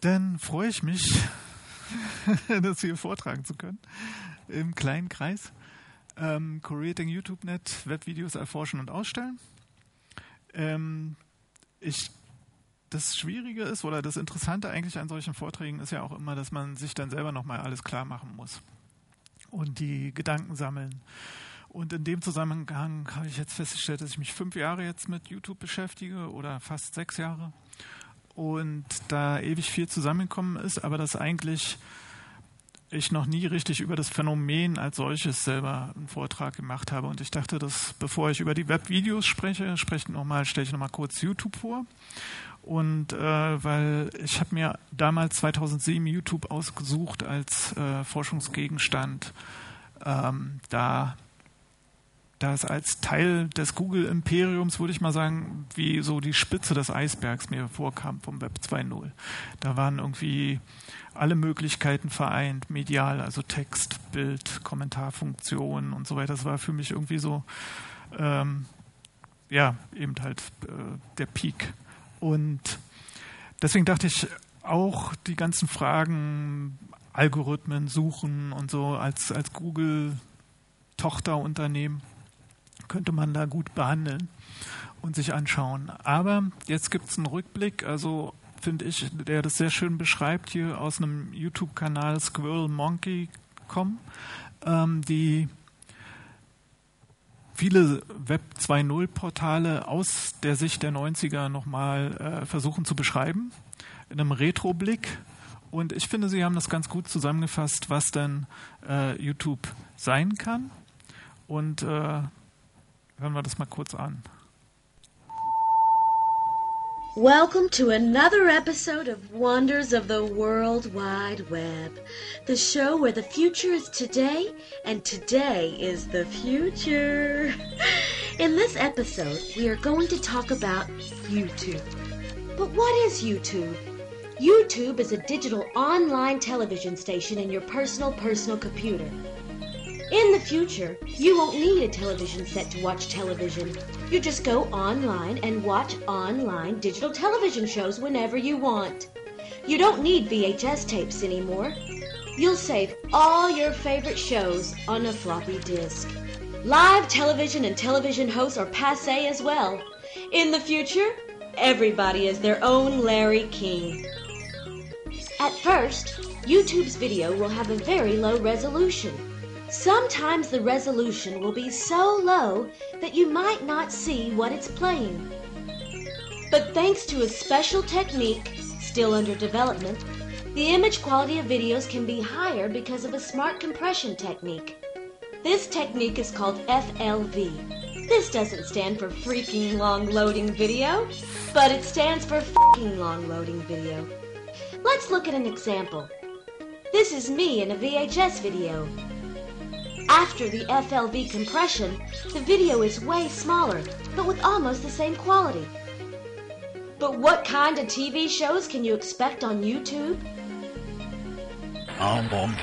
dann freue ich mich, das hier vortragen zu können im kleinen Kreis. Ähm, Creating YouTube.net, Webvideos erforschen und ausstellen. Ähm, ich, das Schwierige ist oder das Interessante eigentlich an solchen Vorträgen ist ja auch immer, dass man sich dann selber nochmal alles klar machen muss und die Gedanken sammeln. Und in dem Zusammenhang habe ich jetzt festgestellt, dass ich mich fünf Jahre jetzt mit YouTube beschäftige oder fast sechs Jahre und da ewig viel zusammengekommen ist, aber dass eigentlich ich noch nie richtig über das Phänomen als solches selber einen Vortrag gemacht habe. Und ich dachte, dass bevor ich über die Webvideos spreche, spreche noch stelle ich noch mal kurz YouTube vor. Und äh, weil ich habe mir damals 2007 YouTube ausgesucht als äh, Forschungsgegenstand, ähm, da das als Teil des Google-Imperiums, würde ich mal sagen, wie so die Spitze des Eisbergs mir vorkam vom Web 2.0. Da waren irgendwie alle Möglichkeiten vereint, medial, also Text, Bild, Kommentarfunktionen und so weiter. Das war für mich irgendwie so, ähm, ja, eben halt äh, der Peak. Und deswegen dachte ich, auch die ganzen Fragen, Algorithmen, Suchen und so als, als Google-Tochterunternehmen könnte man da gut behandeln und sich anschauen. Aber jetzt gibt es einen Rückblick, also finde ich, der das sehr schön beschreibt, hier aus einem YouTube-Kanal SquirrelMonkey.com, ähm, die viele Web 2.0 Portale aus der Sicht der 90er nochmal äh, versuchen zu beschreiben, in einem Retro-Blick. Und ich finde, sie haben das ganz gut zusammengefasst, was denn äh, YouTube sein kann. Und äh, Hören wir das mal kurz an. Welcome to another episode of Wonders of the World Wide Web, the show where the future is today and today is the future. In this episode, we are going to talk about YouTube. But what is YouTube? YouTube is a digital online television station in your personal personal computer. In the future, you won't need a television set to watch television. You just go online and watch online digital television shows whenever you want. You don't need VHS tapes anymore. You'll save all your favorite shows on a floppy disk. Live television and television hosts are passe as well. In the future, everybody is their own Larry King. At first, YouTube's video will have a very low resolution. Sometimes the resolution will be so low that you might not see what it's playing. But thanks to a special technique, still under development, the image quality of videos can be higher because of a smart compression technique. This technique is called FLV. This doesn't stand for freaking long loading video, but it stands for fucking long loading video. Let's look at an example. This is me in a VHS video. After the FLV compression, the video is way smaller, but with almost the same quality. But what kind of TV shows can you expect on YouTube? Bum, bum,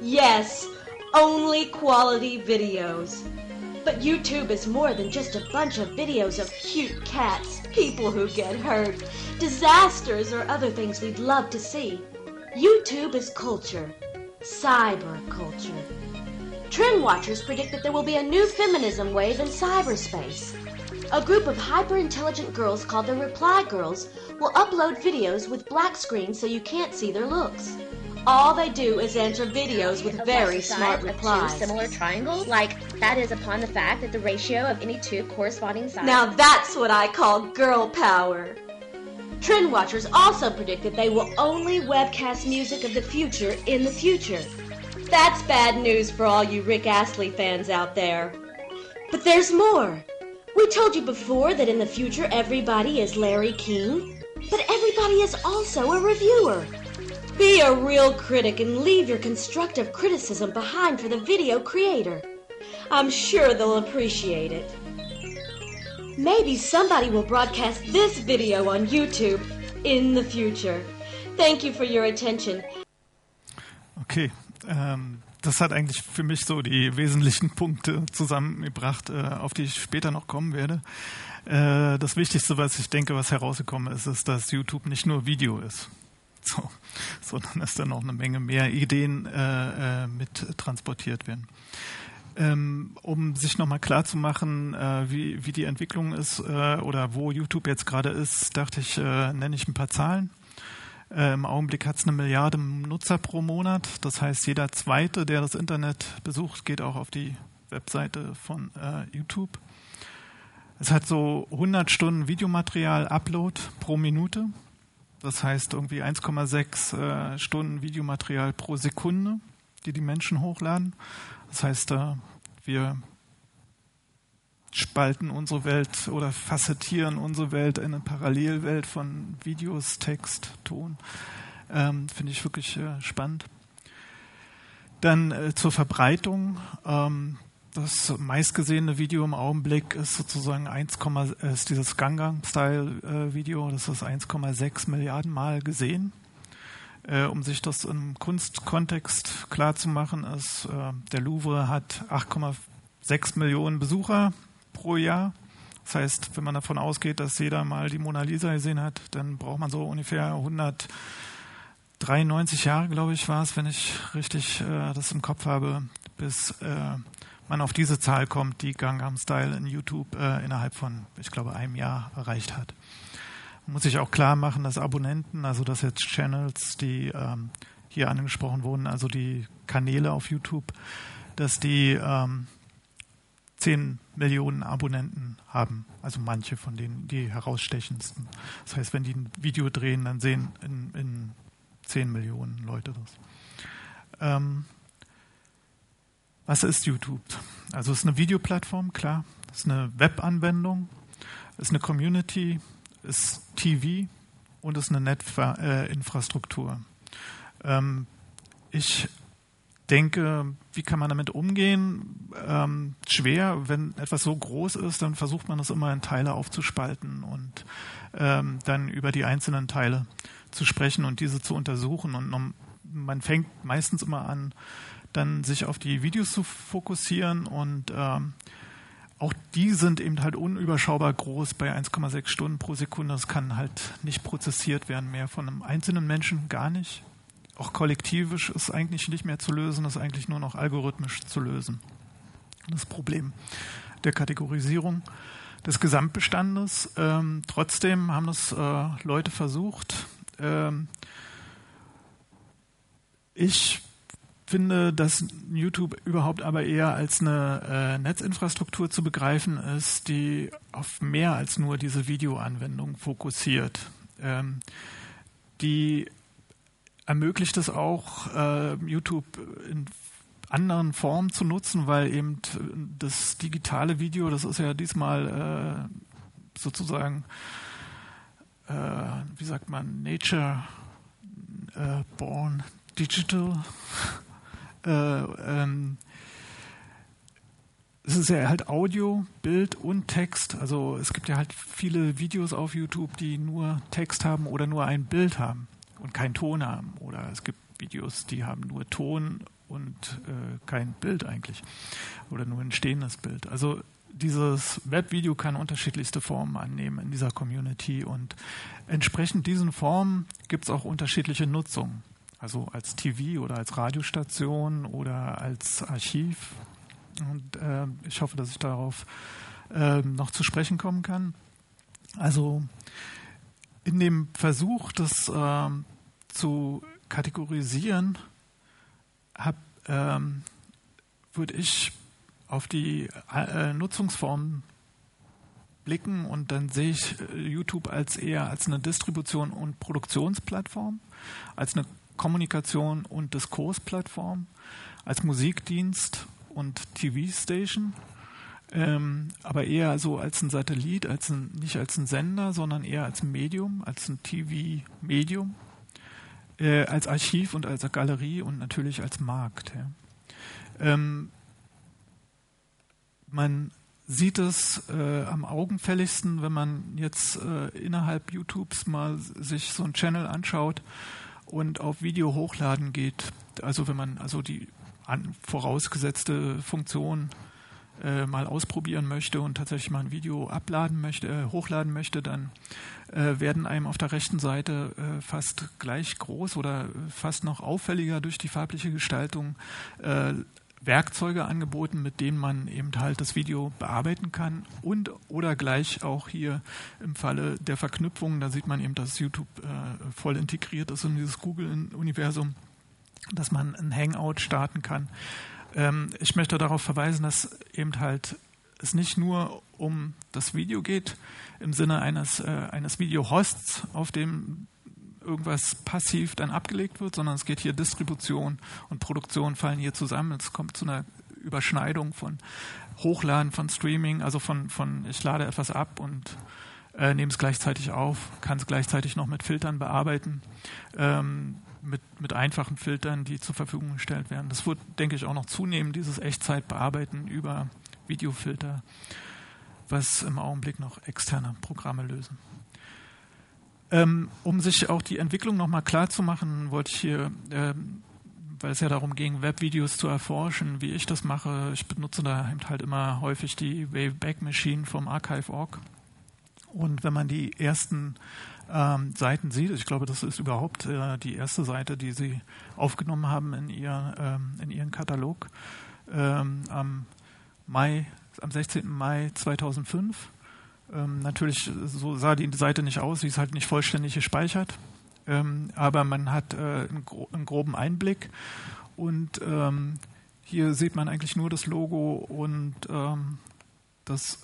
Yes, only quality videos. But YouTube is more than just a bunch of videos of cute cats, people who get hurt, disasters, or other things we'd love to see. YouTube is culture, cyber culture. Trend watchers predict that there will be a new feminism wave in cyberspace. A group of hyper intelligent girls called the Reply Girls will upload videos with black screens so you can't see their looks. All they do is answer videos with very smart replies. similar triangles, like that is upon the fact that the ratio of any two corresponding sides. Now that's what I call girl power. Trend watchers also predict that they will only webcast music of the future in the future. That's bad news for all you Rick Astley fans out there. But there's more. We told you before that in the future everybody is Larry King, but everybody is also a reviewer. Be a real critic and leave your constructive criticism behind for the video creator. I'm sure they'll appreciate it. Maybe somebody will broadcast this video on YouTube in the future. Thank you for your attention. Okay, ähm, das hat eigentlich für mich so die wesentlichen Punkte zusammengebracht, äh, auf die ich später noch kommen werde. Äh, das Wichtigste, was ich denke, was herausgekommen ist, ist, dass YouTube nicht nur Video ist, so, sondern dass da noch eine Menge mehr Ideen äh, äh mit transportiert werden. Ähm, um sich nochmal klar zu machen, äh, wie, wie die Entwicklung ist äh, oder wo YouTube jetzt gerade ist, dachte ich, nenne ich ein paar Zahlen. Im Augenblick hat es eine Milliarde Nutzer pro Monat. Das heißt, jeder Zweite, der das Internet besucht, geht auch auf die Webseite von YouTube. Es hat so 100 Stunden Videomaterial Upload pro Minute. Das heißt irgendwie 1,6 äh, Stunden Videomaterial pro Sekunde, die die Menschen hochladen. Das heißt, äh, wir spalten unsere Welt oder facettieren unsere Welt in eine Parallelwelt von Videos, Text, Ton. Ähm, Finde ich wirklich äh, spannend. Dann äh, zur Verbreitung. Ähm, das meistgesehene Video im Augenblick ist sozusagen 1, ist dieses Gangnam-Style-Video. Äh, das ist 1,6 Milliarden Mal gesehen. Äh, um sich das im Kunstkontext klar zu machen, ist, äh, der Louvre hat 8,6 Millionen Besucher pro Jahr. Das heißt, wenn man davon ausgeht, dass jeder mal die Mona Lisa gesehen hat, dann braucht man so ungefähr 193 Jahre, glaube ich, war es, wenn ich richtig äh, das im Kopf habe, bis man auf diese Zahl kommt, die Gangnam Style in YouTube äh, innerhalb von, ich glaube, einem Jahr erreicht hat. Man muss sich auch klar machen, dass Abonnenten, also dass jetzt Channels, die ähm, hier angesprochen wurden, also die Kanäle auf YouTube, dass die ähm, 10 Millionen Abonnenten haben. Also manche von denen, die herausstechendsten. Das heißt, wenn die ein Video drehen, dann sehen in, in 10 Millionen Leute das. Ähm, was ist YouTube? Also es ist eine Videoplattform, klar. Es ist eine Webanwendung, es ist eine Community, es ist TV und es ist eine Netzinfrastruktur. Ähm, ich denke, wie kann man damit umgehen? Ähm, schwer, wenn etwas so groß ist, dann versucht man es immer in Teile aufzuspalten und ähm, dann über die einzelnen Teile zu sprechen und diese zu untersuchen. Und man fängt meistens immer an, dann sich auf die Videos zu fokussieren und ähm, auch die sind eben halt unüberschaubar groß bei 1,6 Stunden pro Sekunde. Das kann halt nicht prozessiert werden mehr von einem einzelnen Menschen, gar nicht auch kollektivisch ist eigentlich nicht mehr zu lösen, ist eigentlich nur noch algorithmisch zu lösen. Das Problem der Kategorisierung des Gesamtbestandes. Ähm, trotzdem haben es äh, Leute versucht. Ähm, ich finde, dass YouTube überhaupt aber eher als eine äh, Netzinfrastruktur zu begreifen ist, die auf mehr als nur diese Videoanwendung fokussiert. Ähm, die ermöglicht es auch, äh, YouTube in anderen Formen zu nutzen, weil eben das digitale Video, das ist ja diesmal äh, sozusagen, äh, wie sagt man, Nature äh, Born Digital. Äh, ähm, es ist ja halt Audio, Bild und Text. Also es gibt ja halt viele Videos auf YouTube, die nur Text haben oder nur ein Bild haben und keinen Ton haben. Oder es gibt Videos, die haben nur Ton und äh, kein Bild eigentlich. Oder nur ein stehendes Bild. Also dieses Webvideo kann unterschiedlichste Formen annehmen in dieser Community und entsprechend diesen Formen gibt es auch unterschiedliche Nutzungen. Also als TV oder als Radiostation oder als Archiv. Und äh, ich hoffe, dass ich darauf äh, noch zu sprechen kommen kann. Also in dem Versuch, das äh, zu kategorisieren, hab, ähm, würde ich auf die äh, Nutzungsformen blicken und dann sehe ich äh, YouTube als eher als eine Distribution und Produktionsplattform, als eine Kommunikation und Diskursplattform, als Musikdienst und TV-Station ähm, aber eher so als ein Satellit, als ein, nicht als ein Sender, sondern eher als Medium, als ein TV-Medium, äh, als Archiv und als Galerie und natürlich als Markt. Ja. Ähm, man sieht es äh, am augenfälligsten, wenn man jetzt äh, innerhalb YouTubes mal sich so einen Channel anschaut und auf Video hochladen geht. Also wenn man also die an, vorausgesetzte Funktion äh, mal ausprobieren möchte und tatsächlich mal ein Video abladen möchte, äh, hochladen möchte, dann äh, werden einem auf der rechten Seite äh, fast gleich groß oder fast noch auffälliger durch die farbliche Gestaltung äh, Werkzeuge angeboten, mit denen man eben halt das Video bearbeiten kann und oder gleich auch hier im Falle der Verknüpfung, da sieht man eben, dass YouTube äh, voll integriert ist in dieses Google-Universum, dass man ein Hangout starten kann. Ähm, ich möchte darauf verweisen, dass eben halt es nicht nur um das Video geht im Sinne eines, äh, eines Video-Hosts, auf dem irgendwas passiv dann abgelegt wird, sondern es geht hier Distribution und Produktion fallen hier zusammen. Es kommt zu einer Überschneidung von Hochladen, von Streaming, also von, von ich lade etwas ab und äh, nehme es gleichzeitig auf, kann es gleichzeitig noch mit Filtern bearbeiten, ähm, mit, mit einfachen Filtern, die zur Verfügung gestellt werden. Das wird, denke ich, auch noch zunehmen, dieses Echtzeitbearbeiten über Videofilter, was im Augenblick noch externe Programme lösen. Ähm, um sich auch die Entwicklung nochmal klar zu machen, wollte ich hier, ähm, weil es ja darum ging, Webvideos zu erforschen, wie ich das mache. Ich benutze da halt immer häufig die Wayback Machine vom Archive.org. Und wenn man die ersten ähm, Seiten sieht, ich glaube, das ist überhaupt äh, die erste Seite, die sie aufgenommen haben in, ihr, ähm, in ihren Katalog ähm, am Mai, am 16. Mai 2005 ähm, natürlich, so sah die Seite nicht aus, sie ist halt nicht vollständig gespeichert, ähm, aber man hat äh, einen, gro einen, groben Einblick und ähm, hier sieht man eigentlich nur das Logo und ähm, das,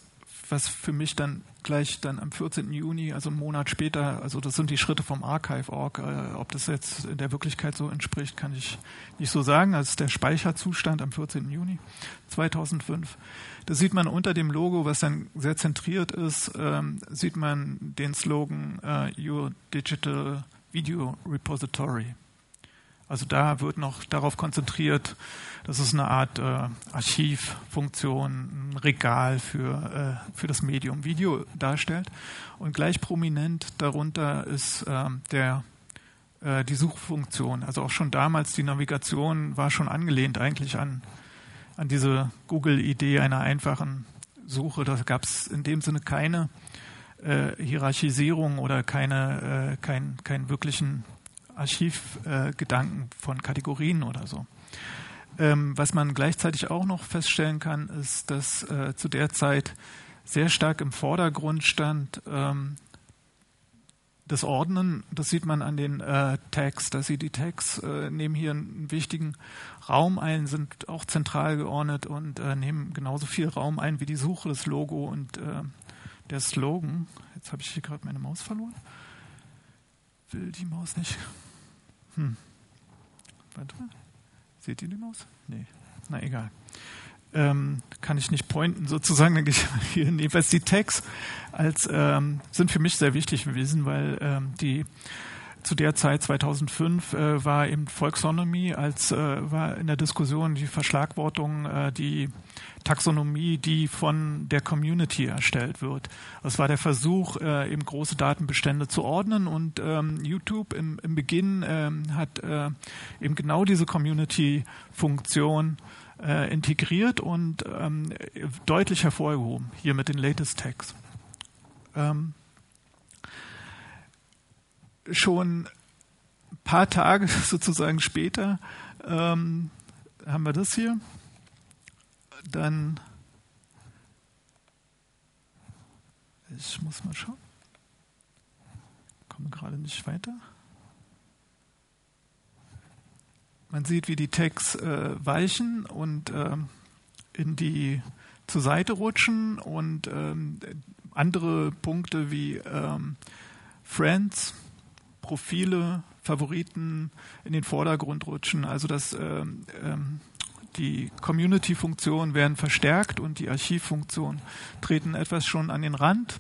was für mich dann gleich dann am 14. Juni, also einen Monat später, also das sind die Schritte vom Archive.org. Äh, ob das jetzt in der Wirklichkeit so entspricht, kann ich nicht so sagen. Also ist der Speicherzustand am 14. Juni 2005. Da sieht man unter dem Logo, was dann sehr zentriert ist, ähm, sieht man den Slogan äh, Your Digital Video Repository. Also da wird noch darauf konzentriert, dass es eine Art äh, Archivfunktion, ein Regal für, äh, für das Medium Video darstellt. Und gleich prominent darunter ist äh, der, die Suchfunktion. Also auch schon damals die Navigation war schon angelehnt eigentlich an, an diese Google-Idee einer einfachen Suche. Da gab es in dem Sinne keine äh, Hierarchisierung oder keine, äh, kein, keinen wirklichen Archivgedanken äh, von Kategorien oder so. Ähm, was man gleichzeitig auch noch feststellen kann, ist, dass äh, zu der Zeit sehr stark im Vordergrund stand ähm, das Ordnen. Das sieht man an den äh, Tags. Dass sie die Tags äh, nehmen hier einen wichtigen Raum ein, sind auch zentral geordnet und äh, nehmen genauso viel Raum ein wie die Suche, das Logo und äh, der Slogan. Jetzt habe ich hier gerade meine Maus verloren. Will die Maus nicht hm. Warte mal. Seht ihr die Maus? Nee. Na egal. Ähm, kann ich nicht pointen sozusagen, denke ich hier. Jedenfalls die Tags als, ähm, sind für mich sehr wichtig gewesen, weil ähm, die zu der Zeit 2005 äh, war eben Volksonomie als äh, war in der Diskussion die Verschlagwortung, äh, die Taxonomie, die von der Community erstellt wird. Das war der Versuch, äh, eben große Datenbestände zu ordnen und ähm, YouTube im, im Beginn ähm, hat äh, eben genau diese Community-Funktion äh, integriert und ähm, deutlich hervorgehoben, hier mit den Latest Tags. Ähm, schon ein paar Tage sozusagen später ähm, haben wir das hier. Dann, ich muss mal schauen, komme gerade nicht weiter. Man sieht, wie die Tags äh, weichen und äh, in die zur Seite rutschen und ähm, andere Punkte wie ähm, Friends Profile, Favoriten in den Vordergrund rutschen. Also dass ähm, ähm, die Community-Funktionen werden verstärkt und die Archivfunktionen treten etwas schon an den Rand.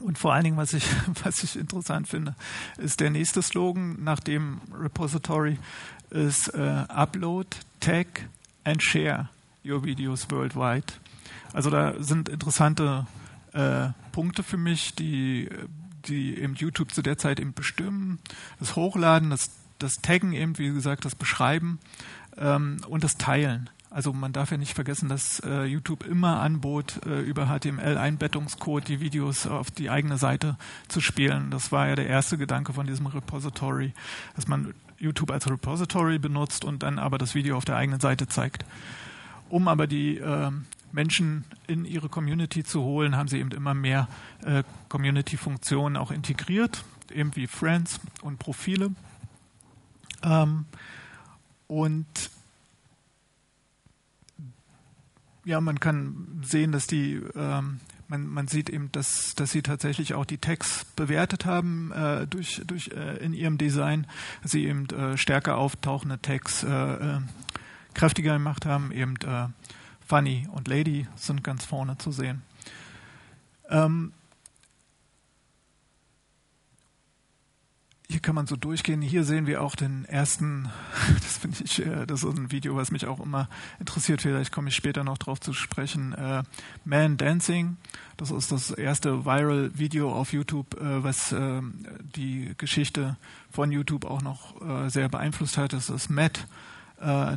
Und vor allen Dingen, was ich, was ich interessant finde, ist der nächste Slogan nach dem Repository ist äh, Upload, Tag and Share your videos worldwide. Also da sind interessante äh, Punkte für mich, die die eben YouTube zu der Zeit eben bestimmen, das Hochladen, das, das Taggen eben, wie gesagt, das Beschreiben ähm, und das Teilen. Also man darf ja nicht vergessen, dass äh, YouTube immer anbot, äh, über HTML-Einbettungscode die Videos auf die eigene Seite zu spielen. Das war ja der erste Gedanke von diesem Repository, dass man YouTube als Repository benutzt und dann aber das Video auf der eigenen Seite zeigt. Um aber die äh, Menschen in ihre Community zu holen, haben sie eben immer mehr äh, Community-Funktionen auch integriert, eben wie Friends und Profile. Ähm, und ja, man kann sehen, dass die, ähm, man, man sieht eben, dass, dass sie tatsächlich auch die Tags bewertet haben äh, durch, durch äh, in ihrem Design, dass sie eben äh, stärker auftauchende Tags äh, äh, kräftiger gemacht haben, eben äh, Funny und Lady sind ganz vorne zu sehen. Ähm, hier kann man so durchgehen. Hier sehen wir auch den ersten, das finde ich, äh, das ist ein Video, was mich auch immer interessiert. Vielleicht komme ich später noch drauf zu sprechen. Äh, Man Dancing. Das ist das erste Viral-Video auf YouTube, äh, was die Geschichte von YouTube auch noch sehr beeinflusst hat. Das ist Matt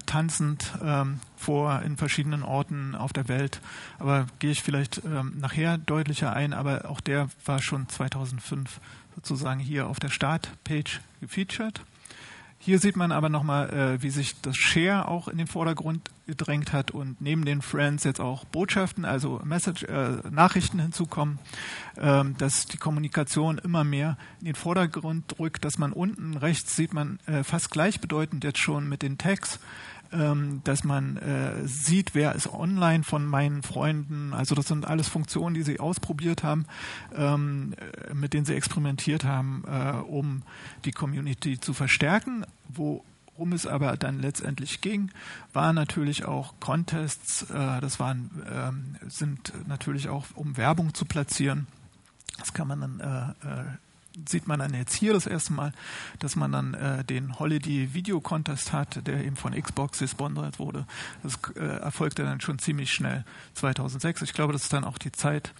tanzend ähm, vor in verschiedenen Orten auf der Welt. Aber gehe ich vielleicht ähm, nachher deutlicher ein, aber auch der war schon 2005 sozusagen hier auf der Startpage gefeatured. Hier sieht man aber nochmal, äh, wie sich das Share auch in den Vordergrund gedrängt hat und neben den Friends jetzt auch Botschaften, also Message, äh, Nachrichten hinzukommen, ähm, dass die Kommunikation immer mehr in den Vordergrund rückt, dass man unten rechts sieht man äh, fast gleichbedeutend jetzt schon mit den Tags dass man äh, sieht, wer ist online von meinen Freunden. Also das sind alles Funktionen, die sie ausprobiert haben, ähm, äh, mit denen sie experimentiert haben, äh, um die Community zu verstärken. Worum es aber dann letztendlich ging, waren natürlich auch Contests. Äh, das waren ähm, sind natürlich auch um Werbung zu platzieren. Das kann man dann äh, äh, sieht man dann jetzt hier das erste Mal, dass man dann äh, den Holiday Video Contest hat, der eben von Xbox gesponsert wurde. Das äh, erfolgte dann schon ziemlich schnell 2006. Ich glaube, das ist dann auch die Zeit,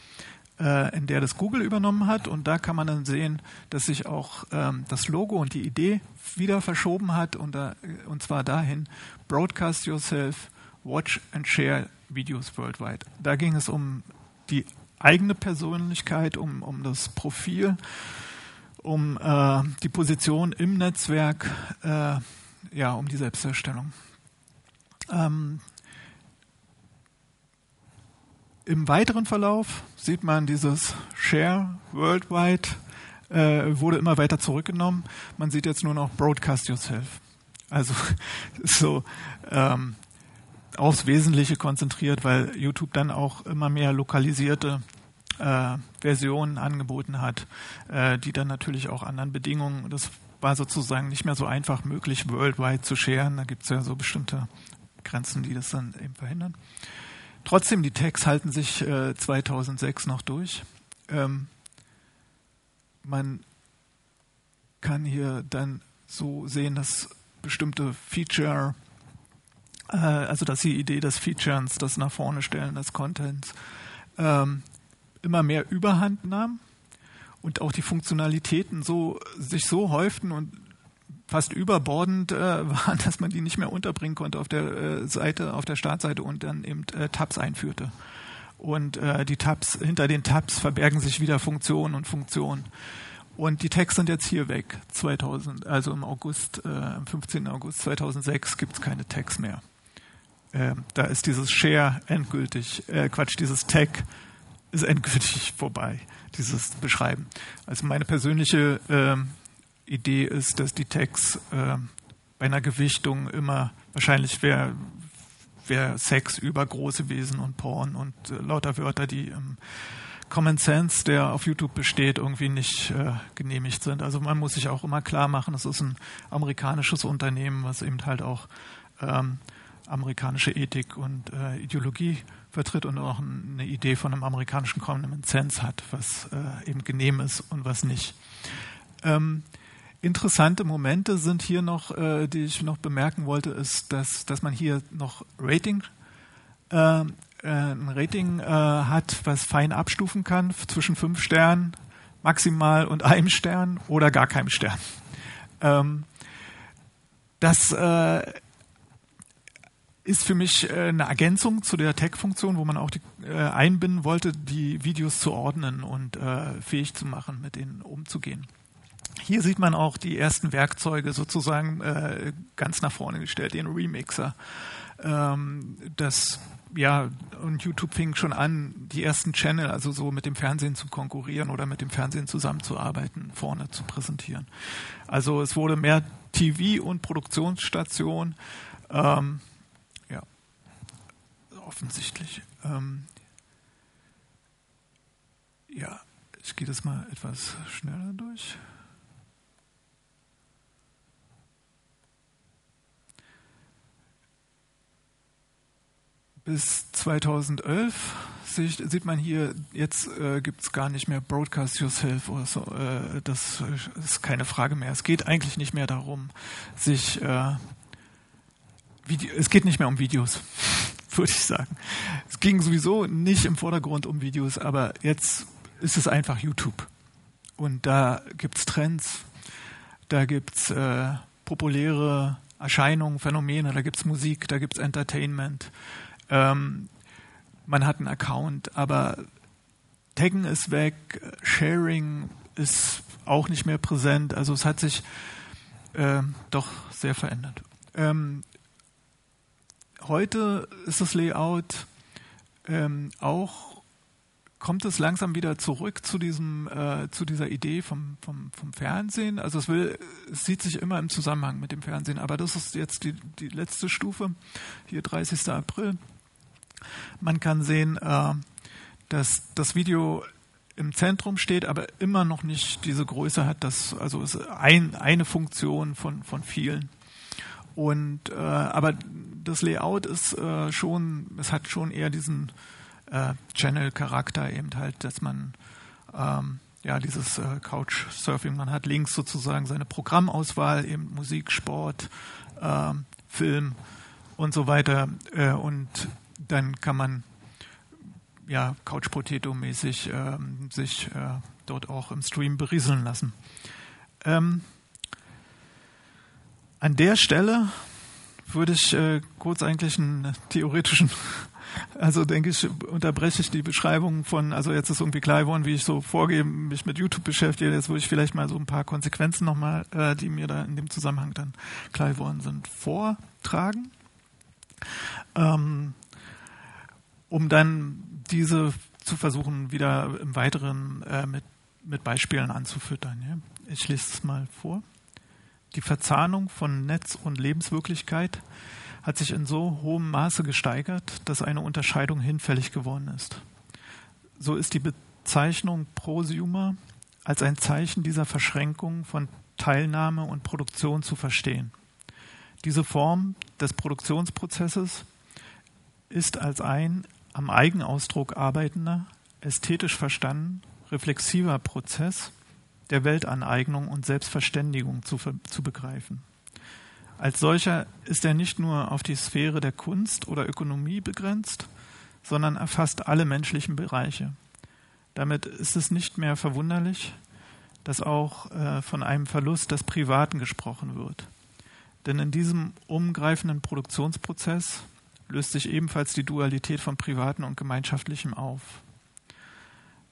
äh, in der das Google übernommen hat. Und da kann man dann sehen, dass sich auch ähm, das Logo und die Idee wieder verschoben hat und, da, und zwar dahin, Broadcast Yourself, Watch and Share Videos Worldwide. Da ging es um die eigene Persönlichkeit, um, um das Profil um äh, die Position im Netzwerk, äh, ja, um die Selbstdarstellung. Ähm, Im weiteren Verlauf sieht man dieses Share Worldwide äh, wurde immer weiter zurückgenommen. Man sieht jetzt nur noch Broadcast Yourself. Also so ähm, aufs Wesentliche konzentriert, weil YouTube dann auch immer mehr lokalisierte äh, Versionen angeboten hat, äh, die dann natürlich auch anderen Bedingungen, das war sozusagen nicht mehr so einfach möglich, worldwide zu scheren. Da gibt es ja so bestimmte Grenzen, die das dann eben verhindern. Trotzdem, die Tags halten sich äh, 2006 noch durch. Ähm, man kann hier dann so sehen, dass bestimmte Feature, äh, also dass die Idee des Featurens, das nach vorne stellen des Contents, ähm, immer mehr Überhand nahm und auch die Funktionalitäten so sich so häuften und fast überbordend äh, waren, dass man die nicht mehr unterbringen konnte auf der äh, Seite, auf der Startseite und dann eben äh, Tabs einführte. Und äh, die Tabs, hinter den Tabs verbergen sich wieder Funktionen und Funktionen. Und die Tags sind jetzt hier weg. 2000, also im August, äh, am 15. August 2006 gibt es keine Tags mehr. Äh, da ist dieses Share endgültig, äh, Quatsch, dieses Tag ist endgültig vorbei, dieses Beschreiben. Also meine persönliche äh, Idee ist, dass die Tags äh, bei einer Gewichtung immer wahrscheinlich wäre wär Sex über große Wesen und Porn und äh, lauter Wörter, die im Common Sense, der auf YouTube besteht, irgendwie nicht äh, genehmigt sind. Also man muss sich auch immer klar machen, es ist ein amerikanisches Unternehmen, was eben halt auch ähm, amerikanische Ethik und äh, Ideologie vertritt und auch eine Idee von einem amerikanischen Common Sense hat, was äh, eben genehm ist und was nicht. Ähm, interessante Momente sind hier noch, äh, die ich noch bemerken wollte, ist, dass, dass man hier noch Rating, äh, äh ein Rating äh, hat, was fein abstufen kann zwischen fünf Sternen maximal und einem Stern oder gar keinem Stern. Ähm, das äh, ist für mich äh, eine Ergänzung zu der Tag-Funktion, wo man auch die, äh, einbinden wollte, die Videos zu ordnen und äh, fähig zu machen, mit denen umzugehen. Hier sieht man auch die ersten Werkzeuge sozusagen äh, ganz nach vorne gestellt, den Remixer. Ähm, das ja, und YouTube fing schon an, die ersten Channel, also so mit dem Fernsehen zu konkurrieren oder mit dem Fernsehen zusammenzuarbeiten, vorne zu präsentieren. Also es wurde mehr TV und Produktionsstation. Ähm, offensichtlich. Ähm, ja, ich gehe das mal etwas schneller durch. bis 2011 sieht, man hier, jetzt äh, gibt es gar nicht mehr Broadcast Yourself oder so. Äh, das ist keine Frage mehr. Es geht eigentlich nicht mehr darum, sich. Äh, Video, es geht nicht mehr um Videos, würde ich sagen. Es ging sowieso nicht im Vordergrund um Videos, aber jetzt ist es einfach YouTube. Und da gibt es Trends, da gibt es äh, populäre Erscheinungen, Phänomene, da gibt es Musik, da gibt es Entertainment ähm, man hat einen Account, aber Taggen ist weg, Sharing ist auch nicht mehr präsent. Also es hat sich äh, doch sehr verändert. Ähm, heute ist das Layout ähm, auch kommt es langsam wieder zurück zu diesem äh, zu dieser Idee vom, vom, vom Fernsehen. Also es will es sieht sich immer im Zusammenhang mit dem Fernsehen, aber das ist jetzt die, die letzte Stufe, hier 30. April. Man kann sehen, äh, dass das Video im Zentrum steht, aber immer noch nicht diese Größe hat. Das, also ist ein, eine Funktion von, von vielen. Und äh, aber das Layout ist äh, schon, es hat schon eher diesen äh, Channel-Charakter eben halt, dass man ähm, ja dieses äh, Couchsurfing, man hat links sozusagen seine Programmauswahl, eben Musik, Sport, äh, Film und so weiter. Äh, und dann kann man ja Couch Potato mäßig ähm, sich äh, dort auch im Stream berieseln lassen. Ähm, an der Stelle würde ich äh, kurz eigentlich einen theoretischen, also denke ich, unterbreche ich die Beschreibung von, also jetzt ist irgendwie klar geworden, wie ich so vorgehe, mich mit YouTube beschäftige, jetzt würde ich vielleicht mal so ein paar Konsequenzen nochmal, äh, die mir da in dem Zusammenhang dann klar geworden sind, vortragen. Ähm, um dann diese zu versuchen, wieder im Weiteren äh, mit, mit Beispielen anzufüttern. Ja. Ich lese es mal vor. Die Verzahnung von Netz und Lebenswirklichkeit hat sich in so hohem Maße gesteigert, dass eine Unterscheidung hinfällig geworden ist. So ist die Bezeichnung Prosumer als ein Zeichen dieser Verschränkung von Teilnahme und Produktion zu verstehen. Diese Form des Produktionsprozesses ist als ein am Eigenausdruck arbeitender, ästhetisch verstanden, reflexiver Prozess der Weltaneignung und Selbstverständigung zu, zu begreifen. Als solcher ist er nicht nur auf die Sphäre der Kunst oder Ökonomie begrenzt, sondern erfasst alle menschlichen Bereiche. Damit ist es nicht mehr verwunderlich, dass auch äh, von einem Verlust des Privaten gesprochen wird. Denn in diesem umgreifenden Produktionsprozess löst sich ebenfalls die Dualität von Privaten und Gemeinschaftlichem auf.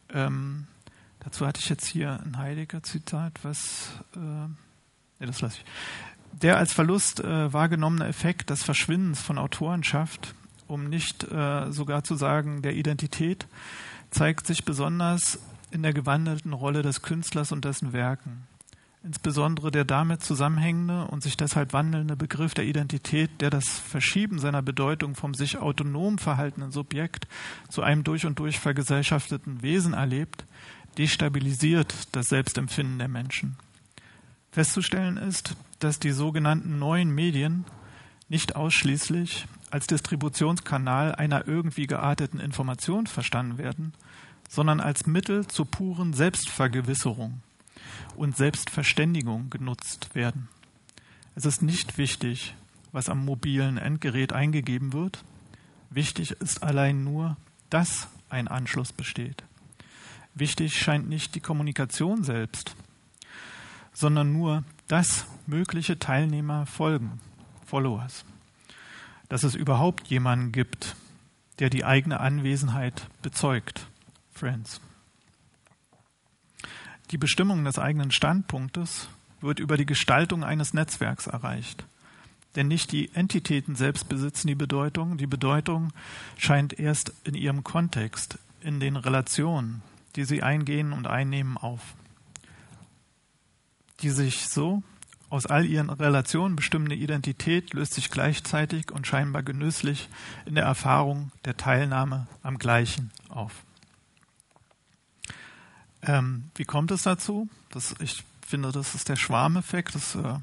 Ähm, dazu hatte ich jetzt hier ein Heidegger-Zitat, was, äh, ne, das lasse ich. Der als Verlust äh, wahrgenommene Effekt des Verschwindens von Autorenschaft, um nicht äh, sogar zu sagen der Identität, zeigt sich besonders in der gewandelten Rolle des Künstlers und dessen Werken. Insbesondere der damit zusammenhängende und sich deshalb wandelnde Begriff der Identität, der das Verschieben seiner Bedeutung vom sich autonom verhaltenen Subjekt zu einem durch und durch vergesellschafteten Wesen erlebt, destabilisiert das Selbstempfinden der Menschen. Festzustellen ist, dass die sogenannten neuen Medien nicht ausschließlich als Distributionskanal einer irgendwie gearteten Information verstanden werden, sondern als Mittel zur puren Selbstvergewisserung und Selbstverständigung genutzt werden. Es ist nicht wichtig, was am mobilen Endgerät eingegeben wird. Wichtig ist allein nur, dass ein Anschluss besteht. Wichtig scheint nicht die Kommunikation selbst, sondern nur, dass mögliche Teilnehmer folgen, Followers. dass es überhaupt jemanden gibt, der die eigene Anwesenheit bezeugt. Friends. Die Bestimmung des eigenen Standpunktes wird über die Gestaltung eines Netzwerks erreicht. Denn nicht die Entitäten selbst besitzen die Bedeutung, die Bedeutung scheint erst in ihrem Kontext, in den Relationen, die sie eingehen und einnehmen, auf. Die sich so aus all ihren Relationen bestimmende Identität löst sich gleichzeitig und scheinbar genüsslich in der Erfahrung der Teilnahme am Gleichen auf. Ähm, wie kommt es dazu? Das, ich finde, das ist der Schwarmeffekt. Das äh,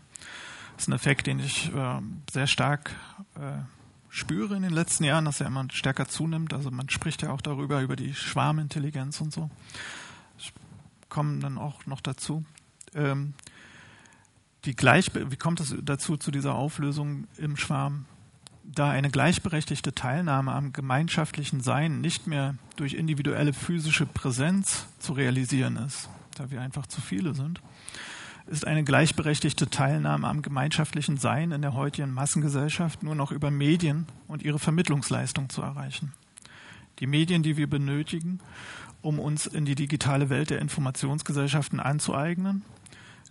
ist ein Effekt, den ich äh, sehr stark äh, spüre in den letzten Jahren, dass er immer stärker zunimmt. Also man spricht ja auch darüber, über die Schwarmintelligenz und so. Ich komme dann auch noch dazu. Ähm, die wie kommt es dazu zu dieser Auflösung im Schwarm? Da eine gleichberechtigte Teilnahme am gemeinschaftlichen Sein nicht mehr durch individuelle physische Präsenz zu realisieren ist, da wir einfach zu viele sind, ist eine gleichberechtigte Teilnahme am gemeinschaftlichen Sein in der heutigen Massengesellschaft nur noch über Medien und ihre Vermittlungsleistung zu erreichen. Die Medien, die wir benötigen, um uns in die digitale Welt der Informationsgesellschaften anzueignen,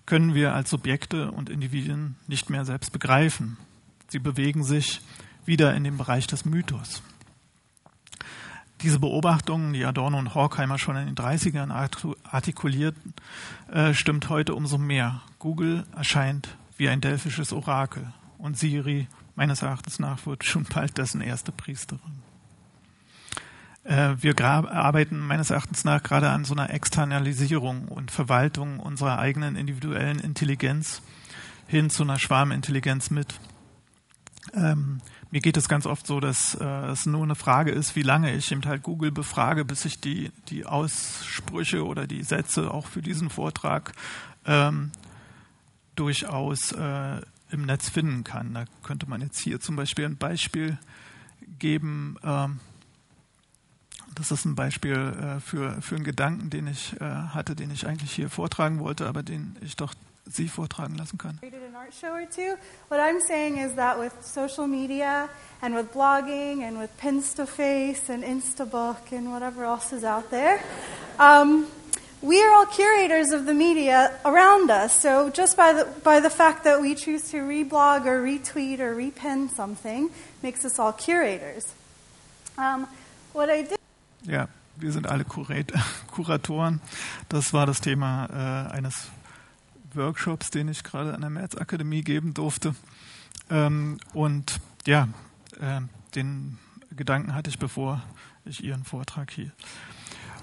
können wir als Subjekte und Individuen nicht mehr selbst begreifen. Sie bewegen sich wieder in den Bereich des Mythos. Diese Beobachtungen, die Adorno und Horkheimer schon in den 30ern artikulierten, äh, stimmt heute umso mehr. Google erscheint wie ein delphisches Orakel und Siri, meines Erachtens nach, wird schon bald dessen erste Priesterin. Äh, wir arbeiten meines Erachtens nach gerade an so einer Externalisierung und Verwaltung unserer eigenen individuellen Intelligenz hin zu einer Schwarmintelligenz mit. Ähm, mir geht es ganz oft so, dass äh, es nur eine Frage ist, wie lange ich eben halt Google befrage, bis ich die, die Aussprüche oder die Sätze auch für diesen Vortrag ähm, durchaus äh, im Netz finden kann. Da könnte man jetzt hier zum Beispiel ein Beispiel geben. Ähm, das ist ein Beispiel äh, für, für einen Gedanken, den ich äh, hatte, den ich eigentlich hier vortragen wollte, aber den ich doch Sie vortragen lassen kann. What I'm saying is that with social media and with blogging and with Pinstaface and Instabook and whatever else is out there, um, we are all curators of the media around us. So just by the, by the fact that we choose to reblog or retweet or repin something makes us all curators. Um, what I did ja, wir sind alle Kurat Kuratoren. Das war das Thema äh, eines Workshops, den ich gerade an der Märzakademie geben durfte. Ähm, und ja, äh, den Gedanken hatte ich, bevor ich Ihren Vortrag hielt.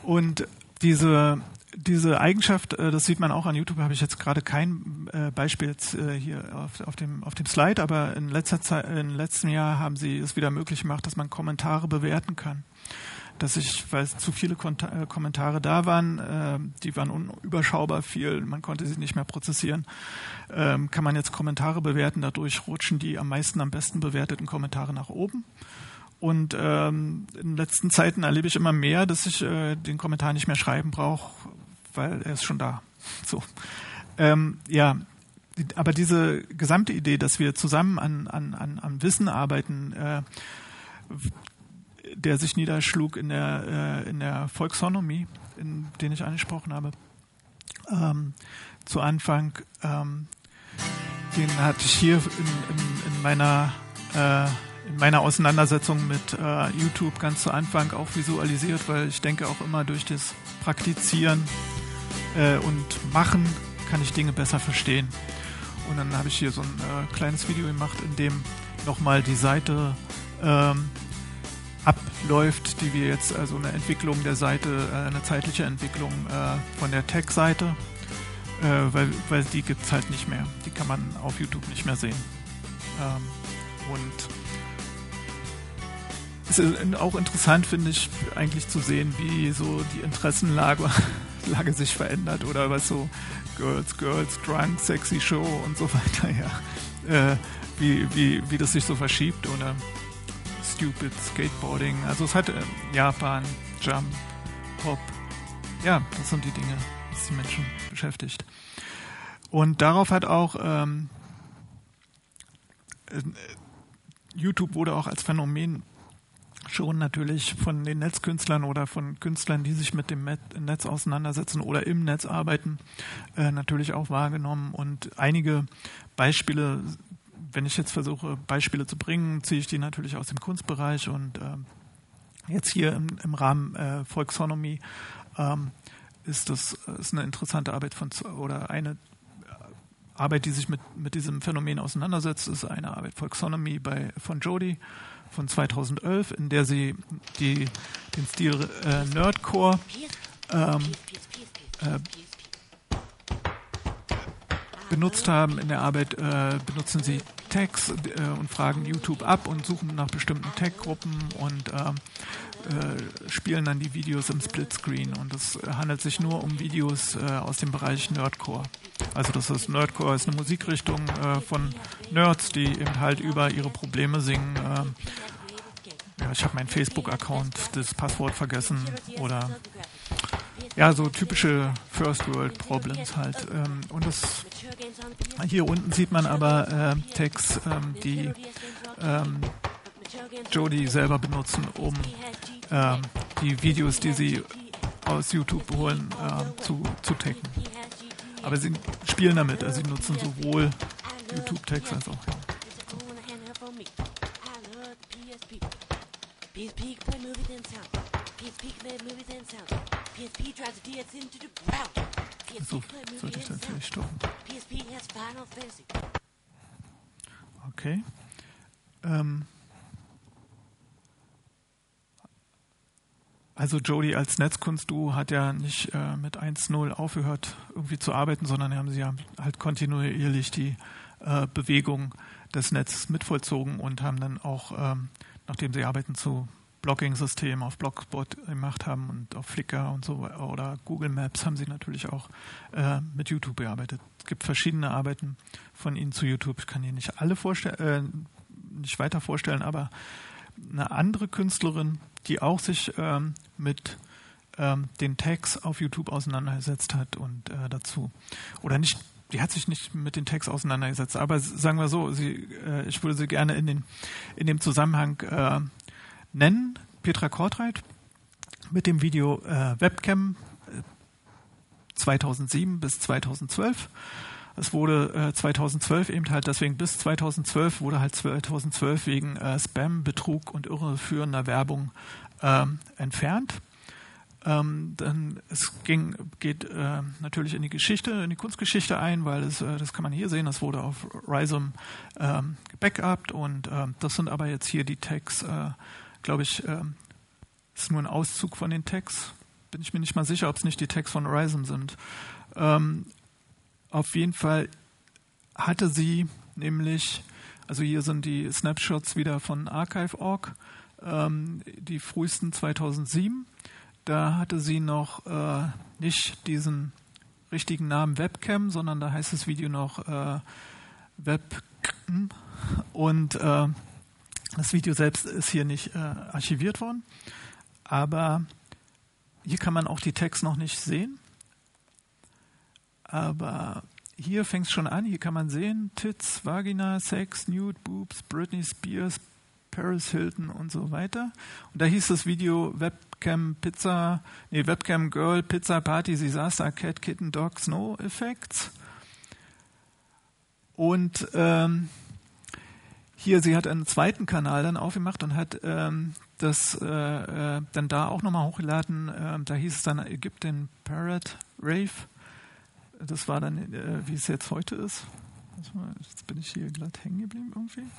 Und diese, diese Eigenschaft, äh, das sieht man auch an YouTube, habe ich jetzt gerade kein äh, Beispiel jetzt, äh, hier auf, auf, dem, auf dem Slide, aber in letzter Zeit, im letzten Jahr haben sie es wieder möglich gemacht, dass man Kommentare bewerten kann dass ich, weil zu viele äh, Kommentare da waren, äh, die waren unüberschaubar viel, man konnte sie nicht mehr prozessieren, ähm, kann man jetzt Kommentare bewerten. Dadurch rutschen die am meisten, am besten bewerteten Kommentare nach oben. Und ähm, in letzten Zeiten erlebe ich immer mehr, dass ich äh, den Kommentar nicht mehr schreiben brauche, weil er ist schon da. So. Ähm, ja, aber diese gesamte Idee, dass wir zusammen an, an, an, an Wissen arbeiten, äh, der sich niederschlug in der, äh, in der Volksonomie, in den ich angesprochen habe. Ähm, zu Anfang, ähm, den hatte ich hier in, in, in meiner äh, in meiner Auseinandersetzung mit äh, YouTube ganz zu Anfang auch visualisiert, weil ich denke auch immer durch das Praktizieren äh, und Machen kann ich Dinge besser verstehen. Und dann habe ich hier so ein äh, kleines Video gemacht, in dem nochmal die Seite ähm, abläuft, die wir jetzt, also eine Entwicklung der Seite, äh, eine zeitliche Entwicklung äh, von der Tech-Seite, äh, weil, weil die gibt es halt nicht mehr. Die kann man auf YouTube nicht mehr sehen. Ähm, und es ist auch interessant, finde ich, eigentlich zu sehen, wie so die Interessenlage Lage sich verändert oder was so Girls, Girls, Drunk, Sexy Show und so weiter, ja. Wie, wie, wie das sich so verschiebt oder Stupid, Skateboarding. Also es hat äh, Japan, Jump, Pop. Ja, das sind die Dinge, die die Menschen beschäftigt. Und darauf hat auch ähm, äh, YouTube wurde auch als Phänomen schon natürlich von den Netzkünstlern oder von Künstlern, die sich mit dem Netz auseinandersetzen oder im Netz arbeiten, äh, natürlich auch wahrgenommen. Und einige Beispiele, wenn ich jetzt versuche, Beispiele zu bringen, ziehe ich die natürlich aus dem Kunstbereich und äh, jetzt hier im, im Rahmen äh, Volksonomie ähm, ist das ist eine interessante Arbeit von oder eine Arbeit, die sich mit, mit diesem Phänomen auseinandersetzt, ist eine Arbeit Volksonomy bei, von Jody von 2011, in der sie die, den Stil äh, Nerdcore ähm, äh, benutzt haben. In der Arbeit äh, benutzen sie Tags äh, und fragen YouTube ab und suchen nach bestimmten Tag-Gruppen und ähm, äh, spielen dann die Videos im Splitscreen. Und es handelt sich nur um Videos äh, aus dem Bereich Nerdcore. Also das ist Nerdcore ist eine Musikrichtung äh, von Nerds, die eben halt über ihre Probleme singen. Ähm, ja, ich habe meinen Facebook-Account, das Passwort vergessen oder ja, so typische First World Problems halt. Ähm, und das hier unten sieht man aber äh, Tags, ähm, die ähm, Jody selber benutzen, um ähm, die Videos, die sie aus YouTube holen, äh, zu, zu taggen. Aber sie spielen damit, also sie nutzen sowohl YouTube-Tags als auch. So. PSP play movies and sound. PSP play movies and sound. So, sollte ich natürlich stoppen. Okay. Ähm. Also Jody als Netzkunstduo hat ja nicht äh, mit 1.0 aufgehört, irgendwie zu arbeiten, sondern haben sie ja halt kontinuierlich die äh, Bewegung des Netzes mitvollzogen und haben dann auch ähm, nachdem sie Arbeiten zu Blogging-Systemen auf Blogspot gemacht haben und auf Flickr und so oder Google Maps haben sie natürlich auch äh, mit YouTube gearbeitet. Es gibt verschiedene Arbeiten von ihnen zu YouTube. Ich kann hier nicht alle vorstellen, äh, nicht weiter vorstellen, aber eine andere Künstlerin, die auch sich ähm, mit ähm, den Tags auf YouTube auseinandergesetzt hat und äh, dazu oder nicht die hat sich nicht mit den Tags auseinandergesetzt, aber sagen wir so, sie, äh, ich würde sie gerne in, den, in dem Zusammenhang äh, nennen. Petra Kortreit mit dem Video äh, Webcam 2007 äh, bis 2012. Es wurde äh, 2012 eben halt deswegen bis 2012 wurde halt 2012 wegen äh, Spam, Betrug und irreführender Werbung ähm, entfernt. Ähm, dann es ging, geht äh, natürlich in die Geschichte, in die Kunstgeschichte ein, weil es, äh, das kann man hier sehen, das wurde auf Rhizome ähm, gebackupt und äh, das sind aber jetzt hier die Tags, äh, glaube ich, äh, ist nur ein Auszug von den Tags. Bin ich mir nicht mal sicher, ob es nicht die Tags von Rhizome sind. Ähm, auf jeden Fall hatte sie nämlich, also hier sind die Snapshots wieder von Archive.org, ähm, die frühesten 2007 da hatte sie noch äh, nicht diesen richtigen Namen Webcam, sondern da heißt das Video noch äh, Webcam. Und äh, das Video selbst ist hier nicht äh, archiviert worden. Aber hier kann man auch die Tags noch nicht sehen. Aber hier fängt es schon an. Hier kann man sehen: Tits, Vagina, Sex, Nude, Boobs, Britney Spears, Paris Hilton und so weiter. Und da hieß das Video Webcam Pizza, nee, Webcam Girl Pizza Party Disaster Cat Kitten Dog Snow Effects. Und ähm, hier, sie hat einen zweiten Kanal dann aufgemacht und hat ähm, das äh, äh, dann da auch nochmal hochgeladen. Ähm, da hieß es dann Ägypten Parrot Rave. Das war dann, äh, wie es jetzt heute ist. Jetzt bin ich hier glatt hängen geblieben irgendwie.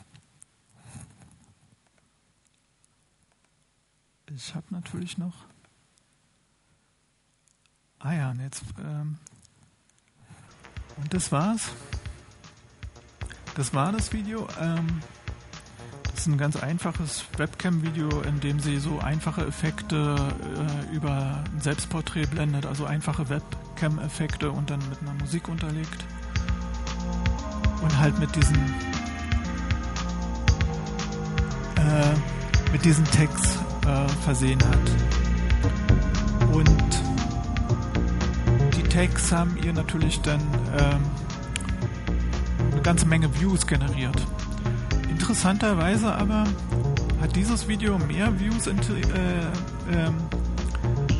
ich habe natürlich noch. Ah ja, und jetzt. Ähm, und das war's. Das war das Video. Ähm, das ist ein ganz einfaches Webcam-Video, in dem sie so einfache Effekte äh, über ein Selbstporträt blendet, also einfache Webcam-Effekte und dann mit einer Musik unterlegt. Und halt mit diesen äh, mit diesen Text äh, versehen hat. Und die Tags haben ihr natürlich dann ähm, ganze Menge Views generiert. In interessanterweise aber hat dieses Video mehr Views äh, ähm,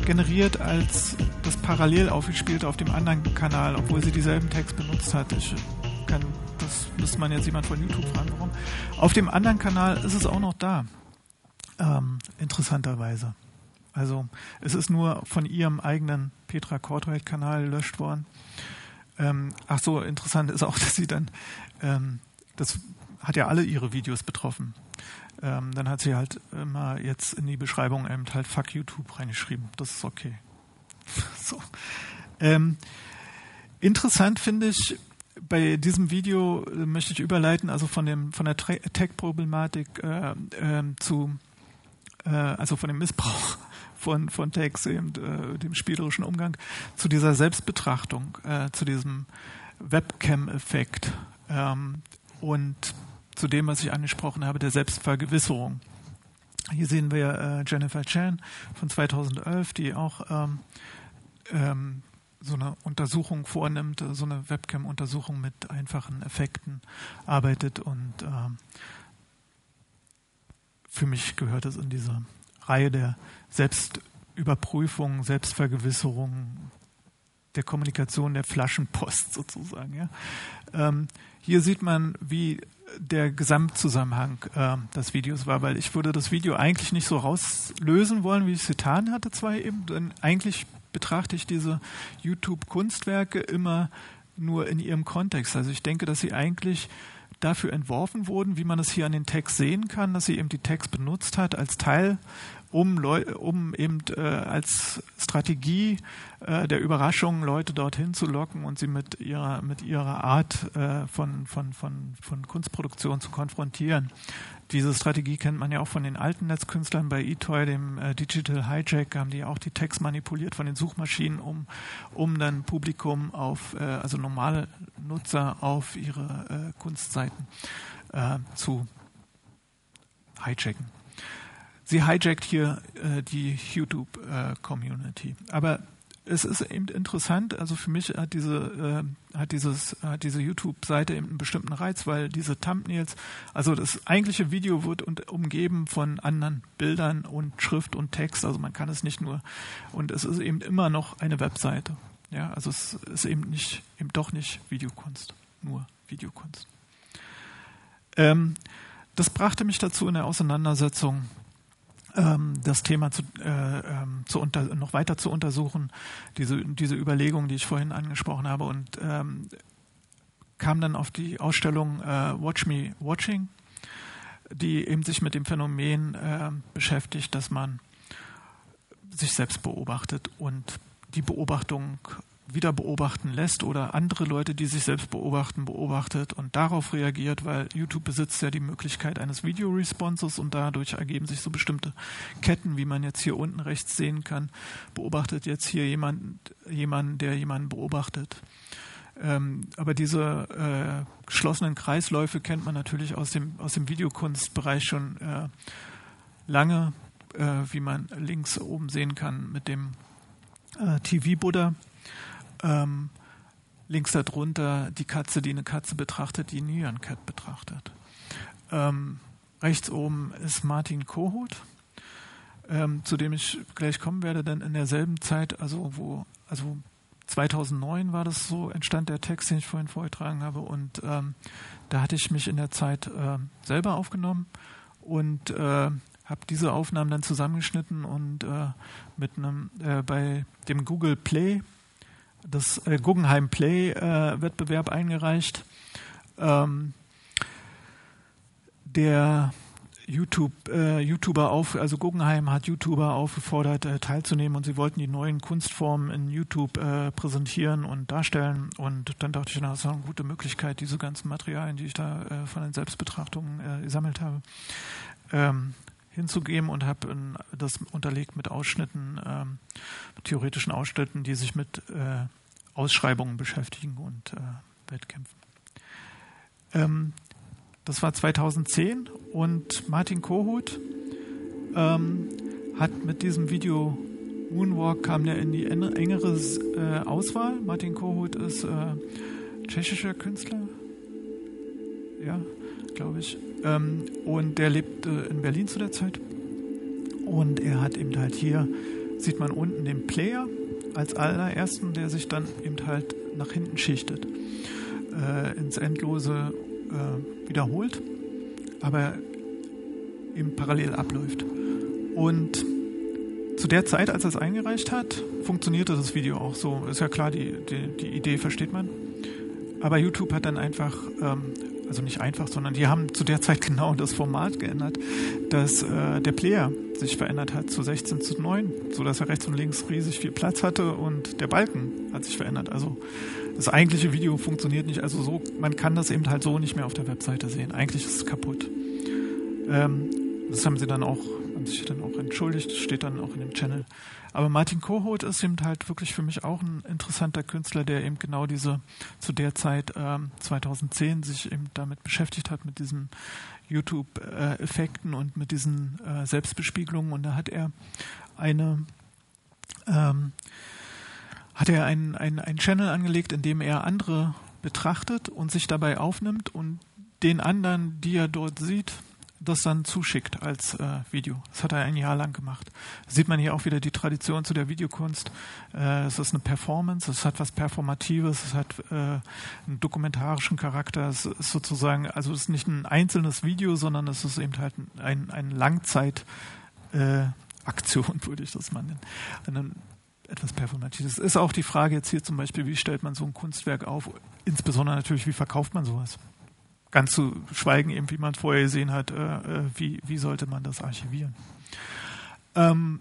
generiert als das parallel aufgespielte auf dem anderen Kanal, obwohl sie dieselben Text benutzt hat. Ich kann, das müsste man jetzt jemand von YouTube fragen, warum. Auf dem anderen Kanal ist es auch noch da. Ähm, interessanterweise. Also es ist nur von ihrem eigenen Petra Kortweit-Kanal gelöscht worden. Ähm, ach so, interessant ist auch, dass sie dann, ähm, das hat ja alle ihre Videos betroffen. Ähm, dann hat sie halt immer jetzt in die Beschreibung eben halt Fuck YouTube reingeschrieben. Das ist okay. so. Ähm, interessant finde ich, bei diesem Video äh, möchte ich überleiten, also von dem von der Tech-Problematik äh, äh, zu äh, also von dem Missbrauch von, von Tags, eben, äh, dem spielerischen Umgang, zu dieser Selbstbetrachtung, äh, zu diesem Webcam-Effekt ähm, und zu dem, was ich angesprochen habe, der Selbstvergewisserung. Hier sehen wir äh, Jennifer Chan von 2011, die auch ähm, ähm, so eine Untersuchung vornimmt, so eine Webcam-Untersuchung mit einfachen Effekten arbeitet und ähm, für mich gehört es in diese Reihe der Selbstüberprüfung, Selbstvergewisserung, der Kommunikation der Flaschenpost sozusagen. Ja. Ähm, hier sieht man, wie der Gesamtzusammenhang äh, des Videos war, weil ich würde das Video eigentlich nicht so rauslösen wollen, wie ich es getan hatte, zwei eben. Denn eigentlich betrachte ich diese YouTube-Kunstwerke immer nur in ihrem Kontext. Also ich denke, dass sie eigentlich dafür entworfen wurden, wie man es hier an den Text sehen kann, dass sie eben die Text benutzt hat als Teil um, um eben äh, als Strategie äh, der Überraschung Leute dorthin zu locken und sie mit ihrer, mit ihrer Art äh, von, von, von, von Kunstproduktion zu konfrontieren. Diese Strategie kennt man ja auch von den alten Netzkünstlern bei eToy, dem äh, Digital Hijack, haben die auch die Text manipuliert von den Suchmaschinen, um, um dann Publikum auf, äh, also normale Nutzer auf ihre äh, Kunstseiten äh, zu hijacken sie hijackt hier äh, die YouTube-Community. Äh, Aber es ist eben interessant, also für mich hat diese, äh, hat dieses, hat diese YouTube-Seite eben einen bestimmten Reiz, weil diese Thumbnails, also das eigentliche Video wird umgeben von anderen Bildern und Schrift und Text, also man kann es nicht nur, und es ist eben immer noch eine Webseite. Ja, also es ist eben nicht, eben doch nicht Videokunst, nur Videokunst. Ähm, das brachte mich dazu in der Auseinandersetzung das Thema zu, äh, ähm, zu unter, noch weiter zu untersuchen, diese, diese Überlegung, die ich vorhin angesprochen habe, und ähm, kam dann auf die Ausstellung äh, Watch Me Watching, die eben sich mit dem Phänomen äh, beschäftigt, dass man sich selbst beobachtet und die Beobachtung wieder beobachten lässt oder andere Leute, die sich selbst beobachten, beobachtet und darauf reagiert, weil YouTube besitzt ja die Möglichkeit eines Video-Responses und dadurch ergeben sich so bestimmte Ketten, wie man jetzt hier unten rechts sehen kann. Beobachtet jetzt hier jemand, jemanden, der jemanden beobachtet. Ähm, aber diese äh, geschlossenen Kreisläufe kennt man natürlich aus dem, aus dem Videokunstbereich schon äh, lange, äh, wie man links oben sehen kann mit dem äh, TV-Buddha ähm, links darunter die Katze, die eine Katze betrachtet, die Nyan Cat betrachtet. Ähm, rechts oben ist Martin Kohut, ähm, zu dem ich gleich kommen werde, denn in derselben Zeit, also wo, also 2009 war das so, entstand der Text, den ich vorhin vorgetragen habe und ähm, da hatte ich mich in der Zeit äh, selber aufgenommen und äh, habe diese Aufnahmen dann zusammengeschnitten und äh, mit einem äh, bei dem Google Play das äh, Guggenheim Play äh, Wettbewerb eingereicht. Ähm, der YouTube, äh, YouTuber auf, also Guggenheim hat YouTuber aufgefordert, äh, teilzunehmen und sie wollten die neuen Kunstformen in YouTube äh, präsentieren und darstellen. Und dann dachte ich, na, das ist eine gute Möglichkeit, diese ganzen Materialien, die ich da äh, von den Selbstbetrachtungen gesammelt habe, ähm, hinzugeben und habe das unterlegt mit Ausschnitten, ähm, theoretischen Ausschnitten, die sich mit Ausschreibungen beschäftigen und äh, Wettkämpfen. Ähm, das war 2010 und Martin Kohut ähm, hat mit diesem Video Moonwalk kam der in die engere äh, Auswahl. Martin Kohut ist äh, tschechischer Künstler. Ja. glaube ich. Ähm, und der lebte in Berlin zu der Zeit. Und er hat eben halt hier, sieht man unten den Player als allerersten, der sich dann eben halt nach hinten schichtet, äh, ins Endlose äh, wiederholt, aber eben parallel abläuft. Und zu der Zeit, als er es eingereicht hat, funktionierte das Video auch so. Ist ja klar, die, die, die Idee versteht man. Aber YouTube hat dann einfach, ähm, also nicht einfach, sondern die haben zu der Zeit genau das Format geändert, dass äh, der Player sich verändert hat zu 16 zu 9, sodass er rechts und links riesig viel Platz hatte und der Balken hat sich verändert. Also das eigentliche Video funktioniert nicht. Also so, man kann das eben halt so nicht mehr auf der Webseite sehen. Eigentlich ist es kaputt. Ähm, das haben sie dann auch, haben sich dann auch entschuldigt, steht dann auch in dem Channel. Aber Martin Kohut ist eben halt wirklich für mich auch ein interessanter Künstler, der eben genau diese, zu der Zeit ähm, 2010 sich eben damit beschäftigt hat, mit diesen YouTube-Effekten und mit diesen äh, Selbstbespiegelungen. Und da hat er eine, ähm, hat er einen, einen, einen Channel angelegt, in dem er andere betrachtet und sich dabei aufnimmt und den anderen, die er dort sieht, das dann zuschickt als äh, Video. Das hat er ein Jahr lang gemacht. Sieht man hier auch wieder die Tradition zu der Videokunst. Äh, es ist eine Performance, es hat was Performatives, es hat äh, einen dokumentarischen Charakter. Es ist sozusagen, also es ist nicht ein einzelnes Video, sondern es ist eben halt ein, ein Langzeit äh, Aktion, würde ich das mal nennen. Etwas Performatives. Es ist auch die Frage jetzt hier zum Beispiel, wie stellt man so ein Kunstwerk auf? Insbesondere natürlich, wie verkauft man sowas? Ganz zu schweigen, eben wie man vorher gesehen hat, äh, äh, wie, wie sollte man das archivieren. Ähm,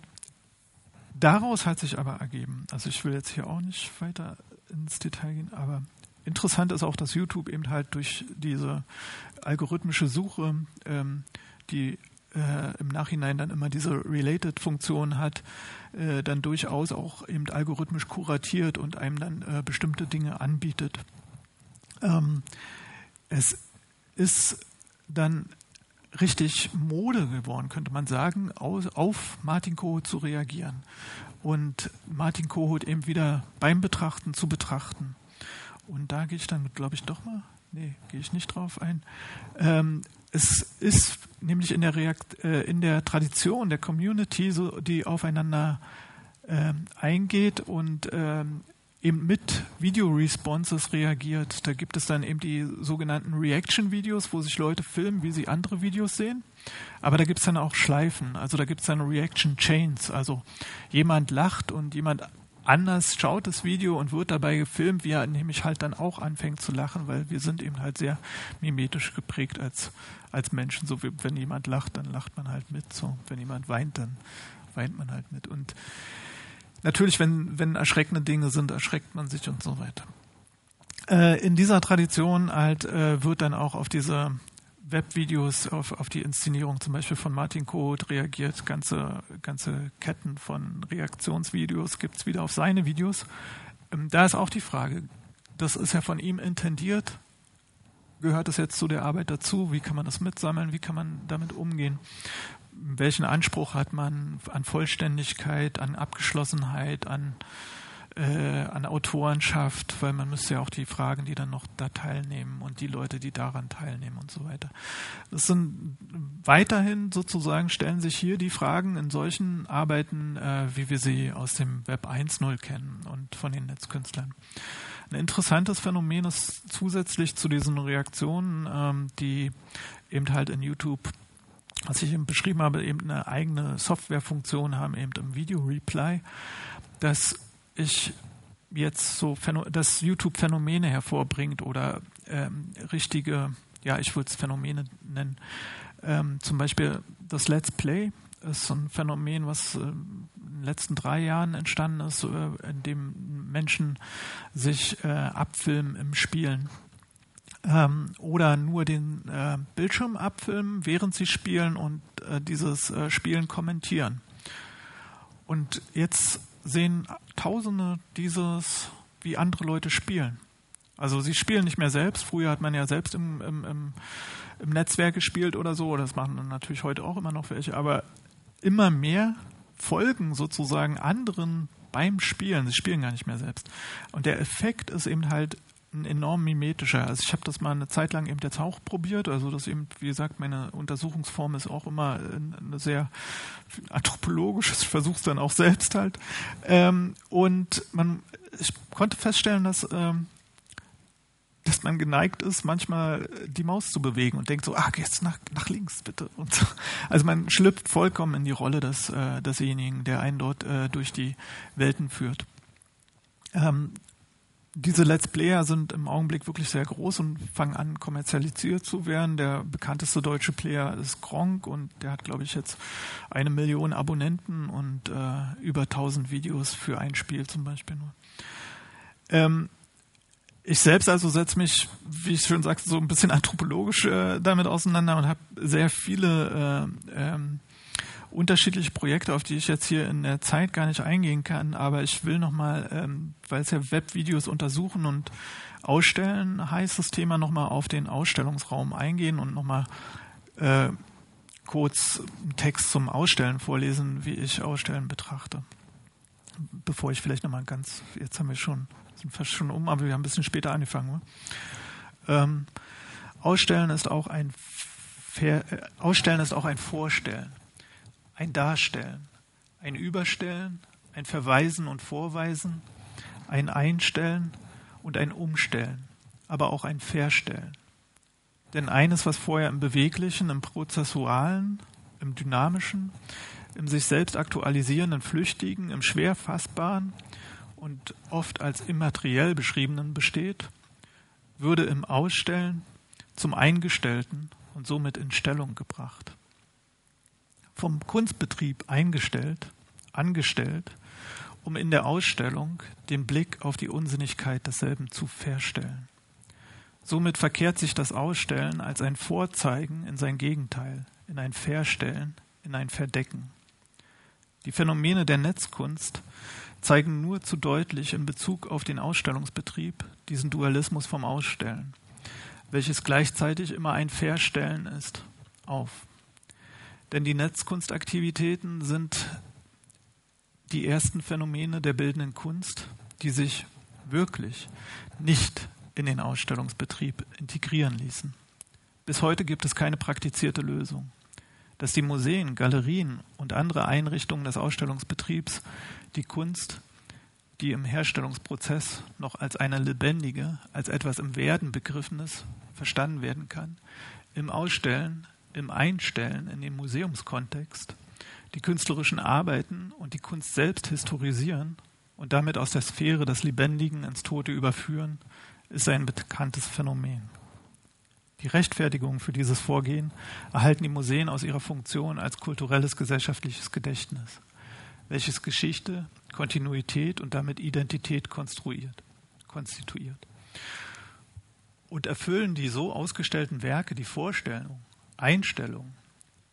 daraus hat sich aber ergeben, also ich will jetzt hier auch nicht weiter ins Detail gehen, aber interessant ist auch, dass YouTube eben halt durch diese algorithmische Suche, ähm, die äh, im Nachhinein dann immer diese Related-Funktion hat, äh, dann durchaus auch eben algorithmisch kuratiert und einem dann äh, bestimmte Dinge anbietet. Ähm, es ist dann richtig Mode geworden, könnte man sagen, auf Martin Kohut zu reagieren und Martin Kohut eben wieder beim Betrachten zu betrachten. Und da gehe ich dann, glaube ich, doch mal, nee, gehe ich nicht drauf ein. Ähm, es ist nämlich in der, Reakt, äh, in der Tradition der Community, so, die aufeinander ähm, eingeht und ähm, eben mit Video-Responses reagiert. Da gibt es dann eben die sogenannten Reaction-Videos, wo sich Leute filmen, wie sie andere Videos sehen. Aber da gibt es dann auch Schleifen, also da gibt es dann Reaction-Chains. Also jemand lacht und jemand anders schaut das Video und wird dabei gefilmt, wie er nämlich halt dann auch anfängt zu lachen, weil wir sind eben halt sehr mimetisch geprägt als, als Menschen. So wie wenn jemand lacht, dann lacht man halt mit. So, wenn jemand weint, dann weint man halt mit. Und natürlich, wenn, wenn erschreckende Dinge sind, erschreckt man sich und so weiter. Äh, in dieser Tradition halt äh, wird dann auch auf diese Webvideos, auf, auf die Inszenierung zum Beispiel von Martin Koht reagiert. Ganze, ganze Ketten von Reaktionsvideos gibt es wieder auf seine Videos. Ähm, da ist auch die Frage, das ist ja von ihm intendiert. Gehört das jetzt zu der Arbeit dazu? Wie kann man das mitsammeln? Wie kann man damit umgehen? welchen Anspruch hat man an Vollständigkeit, an Abgeschlossenheit, an, äh, an Autorenschaft, weil man müsste ja auch die Fragen, die dann noch da teilnehmen und die Leute, die daran teilnehmen und so weiter. Das sind weiterhin sozusagen stellen sich hier die Fragen in solchen Arbeiten, äh, wie wir sie aus dem Web 1.0 kennen und von den Netzkünstlern. Ein interessantes Phänomen ist zusätzlich zu diesen Reaktionen, ähm, die eben halt in YouTube was ich eben beschrieben habe, eben eine eigene Softwarefunktion haben, eben im Video Reply, dass ich jetzt so, dass YouTube Phänomene hervorbringt oder ähm, richtige, ja, ich würde es Phänomene nennen. Ähm, zum Beispiel das Let's Play ist so ein Phänomen, was äh, den letzten drei Jahren entstanden ist, äh, in dem Menschen sich äh, abfilmen im Spielen ähm, oder nur den äh, Bildschirm abfilmen, während sie spielen und äh, dieses äh, Spielen kommentieren. Und jetzt sehen Tausende dieses, wie andere Leute spielen. Also sie spielen nicht mehr selbst. Früher hat man ja selbst im, im, im, im Netzwerk gespielt oder so. Das machen natürlich heute auch immer noch welche. Aber immer mehr folgen sozusagen anderen beim Spielen. Sie spielen gar nicht mehr selbst. Und der Effekt ist eben halt ein enorm mimetischer. Also ich habe das mal eine Zeit lang eben jetzt auch probiert. Also das eben, wie gesagt, meine Untersuchungsform ist auch immer eine sehr anthropologisch. Ich versuche es dann auch selbst halt. Ähm, und man, ich konnte feststellen, dass ähm, dass man geneigt ist, manchmal die Maus zu bewegen und denkt so, ah, jetzt nach, nach links bitte. So. Also man schlüpft vollkommen in die Rolle des, äh, desjenigen, der einen dort äh, durch die Welten führt. Ähm, diese Let's Player sind im Augenblick wirklich sehr groß und fangen an, kommerzialisiert zu werden. Der bekannteste deutsche Player ist Gronk und der hat, glaube ich, jetzt eine Million Abonnenten und äh, über 1000 Videos für ein Spiel zum Beispiel nur. Ähm, ich selbst also setze mich, wie ich schon sagte, so ein bisschen anthropologisch äh, damit auseinander und habe sehr viele äh, ähm, unterschiedliche Projekte, auf die ich jetzt hier in der Zeit gar nicht eingehen kann, aber ich will nochmal, ähm, weil es ja Webvideos untersuchen und ausstellen heißt das Thema, nochmal auf den Ausstellungsraum eingehen und nochmal äh, kurz einen Text zum Ausstellen vorlesen, wie ich Ausstellen betrachte. Bevor ich vielleicht nochmal ganz, jetzt haben wir schon, sind fast schon um, aber wir haben ein bisschen später angefangen. Ne? Ähm, Ausstellen ist auch ein Ver äh, Ausstellen ist auch ein Vorstellen ein Darstellen, ein Überstellen, ein Verweisen und Vorweisen, ein Einstellen und ein Umstellen, aber auch ein Verstellen. Denn eines, was vorher im Beweglichen, im Prozessualen, im Dynamischen, im sich selbst aktualisierenden Flüchtigen, im schwer fassbaren und oft als immateriell beschriebenen besteht, würde im Ausstellen zum Eingestellten und somit in Stellung gebracht vom Kunstbetrieb eingestellt, angestellt, um in der Ausstellung den Blick auf die Unsinnigkeit desselben zu verstellen. Somit verkehrt sich das Ausstellen als ein Vorzeigen in sein Gegenteil, in ein Verstellen, in ein Verdecken. Die Phänomene der Netzkunst zeigen nur zu deutlich in Bezug auf den Ausstellungsbetrieb diesen Dualismus vom Ausstellen, welches gleichzeitig immer ein Verstellen ist, auf. Denn die Netzkunstaktivitäten sind die ersten Phänomene der bildenden Kunst, die sich wirklich nicht in den Ausstellungsbetrieb integrieren ließen. Bis heute gibt es keine praktizierte Lösung. Dass die Museen, Galerien und andere Einrichtungen des Ausstellungsbetriebs die Kunst, die im Herstellungsprozess noch als eine lebendige, als etwas im Werden begriffenes verstanden werden kann, im Ausstellen im Einstellen in den Museumskontext die künstlerischen Arbeiten und die Kunst selbst historisieren und damit aus der Sphäre des Lebendigen ins Tote überführen, ist ein bekanntes Phänomen. Die Rechtfertigung für dieses Vorgehen erhalten die Museen aus ihrer Funktion als kulturelles gesellschaftliches Gedächtnis, welches Geschichte, Kontinuität und damit Identität konstruiert, konstituiert. Und erfüllen die so ausgestellten Werke die Vorstellung, Einstellung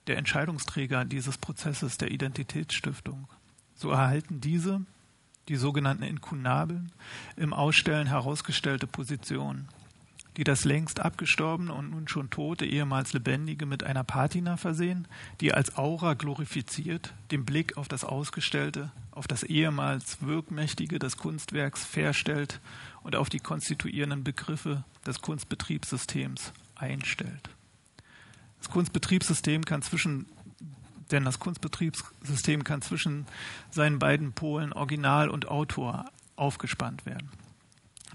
der Entscheidungsträger dieses Prozesses der Identitätsstiftung. So erhalten diese, die sogenannten Inkunabeln, im Ausstellen herausgestellte Positionen, die das längst abgestorbene und nun schon tote ehemals Lebendige mit einer Patina versehen, die als Aura glorifiziert, den Blick auf das Ausgestellte, auf das ehemals Wirkmächtige des Kunstwerks verstellt und auf die konstituierenden Begriffe des Kunstbetriebssystems einstellt. Das Kunstbetriebssystem kann zwischen denn das Kunstbetriebssystem kann zwischen seinen beiden Polen Original und Autor aufgespannt werden.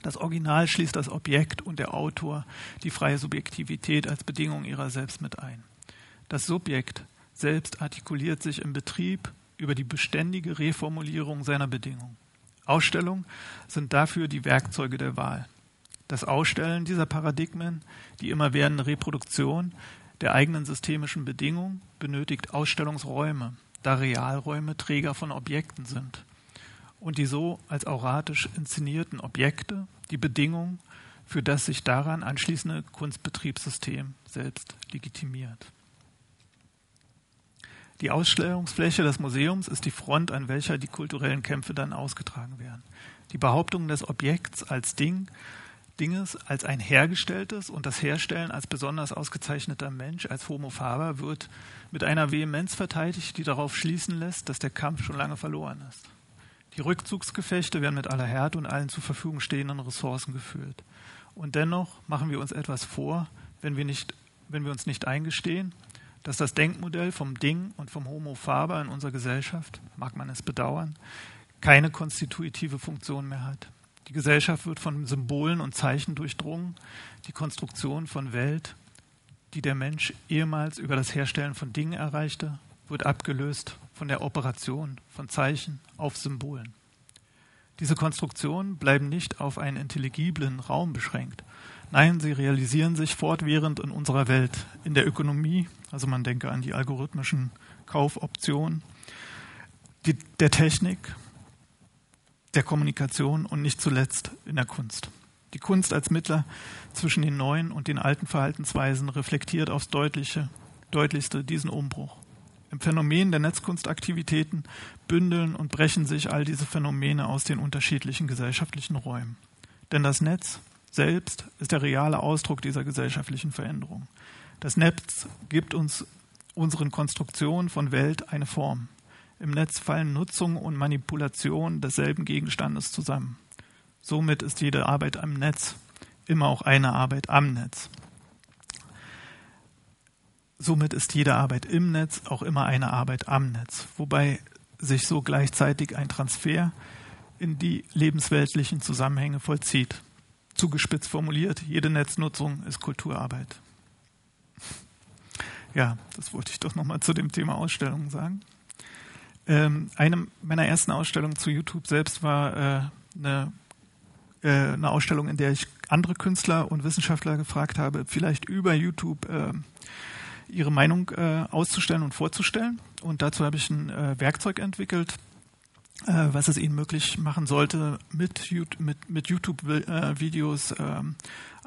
Das Original schließt das Objekt und der Autor die freie Subjektivität als Bedingung ihrer selbst mit ein. Das Subjekt selbst artikuliert sich im Betrieb über die beständige Reformulierung seiner Bedingung. Ausstellungen sind dafür die Werkzeuge der Wahl. Das Ausstellen dieser Paradigmen, die immer werdende Reproduktion, der eigenen systemischen Bedingung benötigt Ausstellungsräume, da Realräume Träger von Objekten sind und die so als auratisch inszenierten Objekte die Bedingung für das sich daran anschließende Kunstbetriebssystem selbst legitimiert. Die Ausstellungsfläche des Museums ist die Front, an welcher die kulturellen Kämpfe dann ausgetragen werden. Die Behauptung des Objekts als Ding Dinges als ein hergestelltes und das Herstellen als besonders ausgezeichneter Mensch, als Homo faber, wird mit einer Vehemenz verteidigt, die darauf schließen lässt, dass der Kampf schon lange verloren ist. Die Rückzugsgefechte werden mit aller Härte und allen zur Verfügung stehenden Ressourcen geführt. Und dennoch machen wir uns etwas vor, wenn wir, nicht, wenn wir uns nicht eingestehen, dass das Denkmodell vom Ding und vom Homo faber in unserer Gesellschaft, mag man es bedauern, keine konstitutive Funktion mehr hat. Die Gesellschaft wird von Symbolen und Zeichen durchdrungen, die Konstruktion von Welt, die der Mensch ehemals über das Herstellen von Dingen erreichte, wird abgelöst von der Operation von Zeichen auf Symbolen. Diese Konstruktionen bleiben nicht auf einen intelligiblen Raum beschränkt. Nein, sie realisieren sich fortwährend in unserer Welt, in der Ökonomie, also man denke an die algorithmischen Kaufoptionen, die, der Technik, der Kommunikation und nicht zuletzt in der Kunst. Die Kunst als Mittler zwischen den neuen und den alten Verhaltensweisen reflektiert aufs Deutliche, Deutlichste diesen Umbruch. Im Phänomen der Netzkunstaktivitäten bündeln und brechen sich all diese Phänomene aus den unterschiedlichen gesellschaftlichen Räumen. Denn das Netz selbst ist der reale Ausdruck dieser gesellschaftlichen Veränderung. Das Netz gibt uns unseren Konstruktionen von Welt eine Form. Im Netz fallen Nutzung und Manipulation desselben Gegenstandes zusammen. Somit ist jede Arbeit am Netz immer auch eine Arbeit am Netz. Somit ist jede Arbeit im Netz auch immer eine Arbeit am Netz, wobei sich so gleichzeitig ein Transfer in die lebensweltlichen Zusammenhänge vollzieht. Zugespitzt formuliert, jede Netznutzung ist Kulturarbeit. Ja, das wollte ich doch nochmal zu dem Thema Ausstellungen sagen. Ähm, eine meiner ersten Ausstellungen zu YouTube selbst war äh, eine, äh, eine Ausstellung, in der ich andere Künstler und Wissenschaftler gefragt habe, vielleicht über YouTube äh, ihre Meinung äh, auszustellen und vorzustellen. Und dazu habe ich ein äh, Werkzeug entwickelt, äh, was es ihnen möglich machen sollte, mit, mit, mit YouTube-Videos äh, ähm,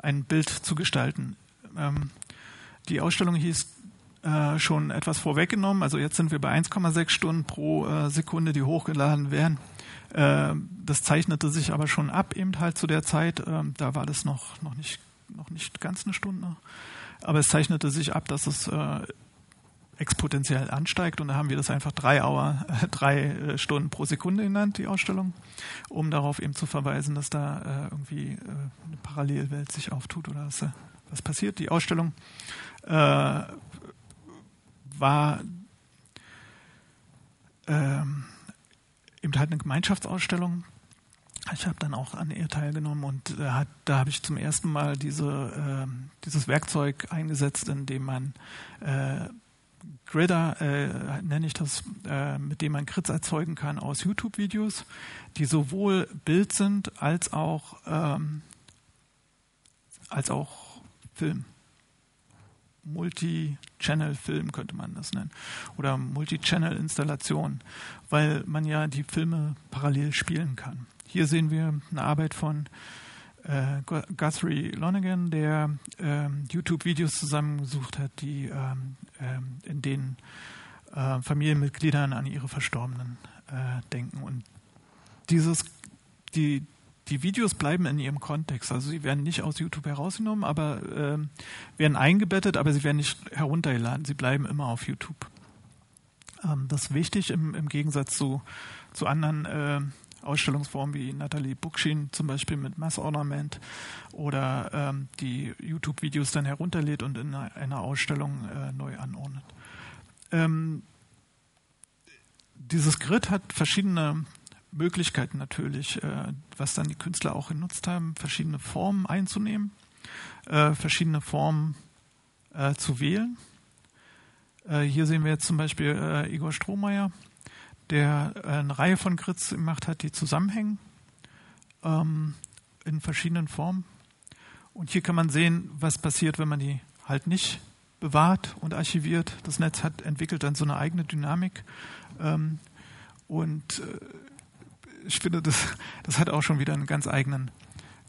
ein Bild zu gestalten. Ähm, die Ausstellung hieß äh, schon etwas vorweggenommen. Also jetzt sind wir bei 1,6 Stunden pro äh, Sekunde, die hochgeladen werden. Das zeichnete sich aber schon ab, eben halt zu der Zeit. Ähm, da war das noch, noch, nicht, noch nicht ganz eine Stunde. Aber es zeichnete sich ab, dass es äh, exponentiell ansteigt und da haben wir das einfach drei, Hour, äh, drei äh, Stunden pro Sekunde genannt, die Ausstellung, um darauf eben zu verweisen, dass da irgendwie eine Parallelwelt sich auftut oder was, was passiert. Die Ausstellung war ähm, eben halt eine Gemeinschaftsausstellung ich habe dann auch an ihr teilgenommen und äh, hat, da habe ich zum ersten Mal diese, äh, dieses Werkzeug eingesetzt, in dem man äh, Gridder, äh, nenne ich das, äh, mit dem man Grids erzeugen kann aus YouTube-Videos, die sowohl Bild sind als auch, ähm, als auch Film. Multi-Channel-Film könnte man das nennen. Oder Multi-Channel-Installation, weil man ja die Filme parallel spielen kann. Hier sehen wir eine Arbeit von äh, Guthrie Lonergan, der äh, YouTube-Videos zusammengesucht hat, die äh, in denen äh, Familienmitgliedern an ihre Verstorbenen äh, denken. Und dieses, die, die Videos bleiben in ihrem Kontext. Also sie werden nicht aus YouTube herausgenommen, aber äh, werden eingebettet, aber sie werden nicht heruntergeladen. Sie bleiben immer auf YouTube. Ähm, das ist wichtig im, im Gegensatz zu, zu anderen Ausstellungsformen wie Natalie Bookchin zum Beispiel mit Mass Ornament oder ähm, die YouTube-Videos dann herunterlädt und in einer, einer Ausstellung äh, neu anordnet. Ähm, dieses Grid hat verschiedene Möglichkeiten natürlich, äh, was dann die Künstler auch genutzt haben, verschiedene Formen einzunehmen, äh, verschiedene Formen äh, zu wählen. Äh, hier sehen wir jetzt zum Beispiel äh, Igor Strohmeier, der äh, eine Reihe von Grids gemacht hat, die zusammenhängen ähm, in verschiedenen Formen. Und hier kann man sehen, was passiert, wenn man die halt nicht bewahrt und archiviert. Das Netz hat entwickelt dann so eine eigene Dynamik. Ähm, und äh, ich finde, das, das hat auch schon wieder einen ganz eigenen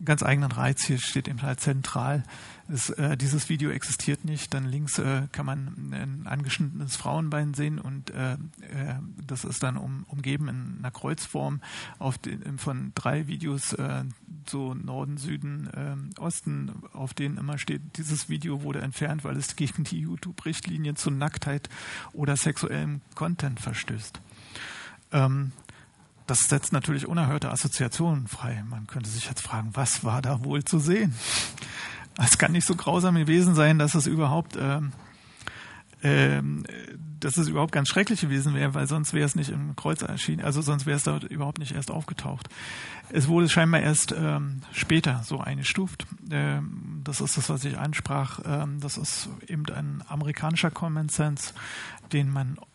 ganz eigenen Reiz. Hier steht eben halt zentral, es, äh, dieses Video existiert nicht. Dann links äh, kann man ein angeschnittenes Frauenbein sehen und äh, äh das ist dann um, umgeben in einer Kreuzform auf den, von drei Videos, äh, so Norden, Süden, ähm, Osten, auf denen immer steht, dieses Video wurde entfernt, weil es gegen die YouTube-Richtlinien zu Nacktheit oder sexuellem Content verstößt. Ähm, das setzt natürlich unerhörte Assoziationen frei. Man könnte sich jetzt fragen, was war da wohl zu sehen? Es kann nicht so grausam gewesen sein, dass es überhaupt, ähm, ähm, dass es überhaupt ganz schrecklich gewesen wäre, weil sonst wäre es nicht im Kreuz erschienen, also sonst wäre es dort überhaupt nicht erst aufgetaucht. Es wurde scheinbar erst ähm, später so eingestuft. Ähm, das ist das, was ich ansprach. Ähm, das ist eben ein amerikanischer Common Sense, den man äh,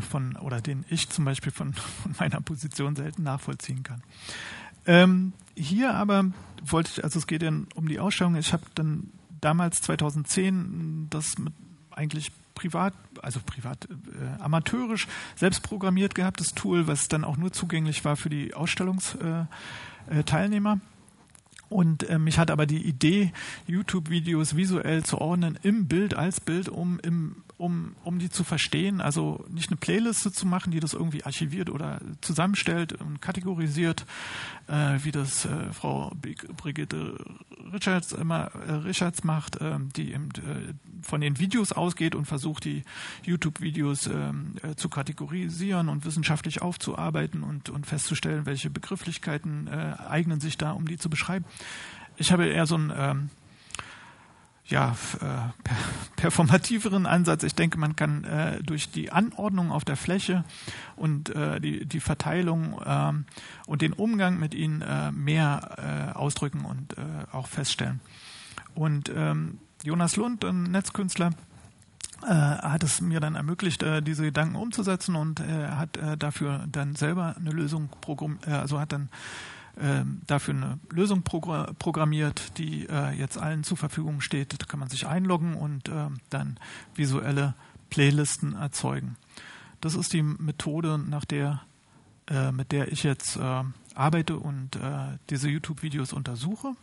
von oder den ich zum Beispiel von, von meiner Position selten nachvollziehen kann. Ähm, hier aber wollte ich, also es geht ja um die Ausstellung. Ich habe dann damals 2010 das mit eigentlich privat, also privat, äh, amateurisch selbst programmiert gehabt, das Tool, was dann auch nur zugänglich war für die Ausstellungsteilnehmer. Äh, äh, und äh, mich hat aber die Idee, YouTube-Videos visuell zu ordnen im Bild als Bild, um im um, um die zu verstehen, also nicht eine Playliste zu machen, die das irgendwie archiviert oder zusammenstellt und kategorisiert, äh, wie das äh, Frau Brigitte Richards immer äh, Richards macht, äh, die eben, äh, von den Videos ausgeht und versucht, die YouTube-Videos ähm, äh, zu kategorisieren und wissenschaftlich aufzuarbeiten und, und festzustellen, welche Begrifflichkeiten äh, eignen sich da, um die zu beschreiben. Ich habe eher so ein ähm, ja, äh, performativeren Ansatz. Ich denke, man kann äh, durch die Anordnung auf der Fläche und äh, die, die Verteilung äh, und den Umgang mit ihnen äh, mehr äh, ausdrücken und äh, auch feststellen. Und ähm, Jonas Lund, ein Netzkünstler, äh, hat es mir dann ermöglicht, äh, diese Gedanken umzusetzen und äh, hat äh, dafür dann selber eine Lösung programmiert, äh, also hat dann ähm, dafür eine Lösung programmiert, die äh, jetzt allen zur Verfügung steht. Da kann man sich einloggen und äh, dann visuelle Playlisten erzeugen. Das ist die Methode, nach der, äh, mit der ich jetzt äh, arbeite und diese YouTube-Videos untersuche.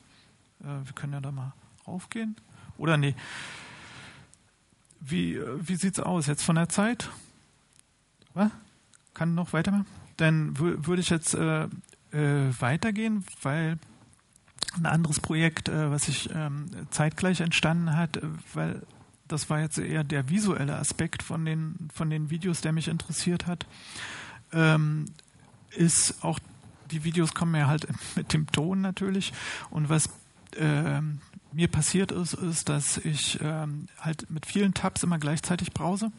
Wir können ja da mal raufgehen. Oder nee. Wie, wie sieht es aus jetzt von der Zeit? Was? Kann noch weitermachen? Dann würde ich jetzt weitergehen, weil ein anderes Projekt, äh, was sich ähm, zeitgleich entstanden hat, äh, weil das war jetzt eher der visuelle Aspekt von den, von den Videos, der mich interessiert hat, ähm, ist auch, die Videos kommen ja halt mit dem Ton natürlich. Und was ähm, mir passiert ist, ist, dass ich ähm, halt mit vielen Tabs immer gleichzeitig browse.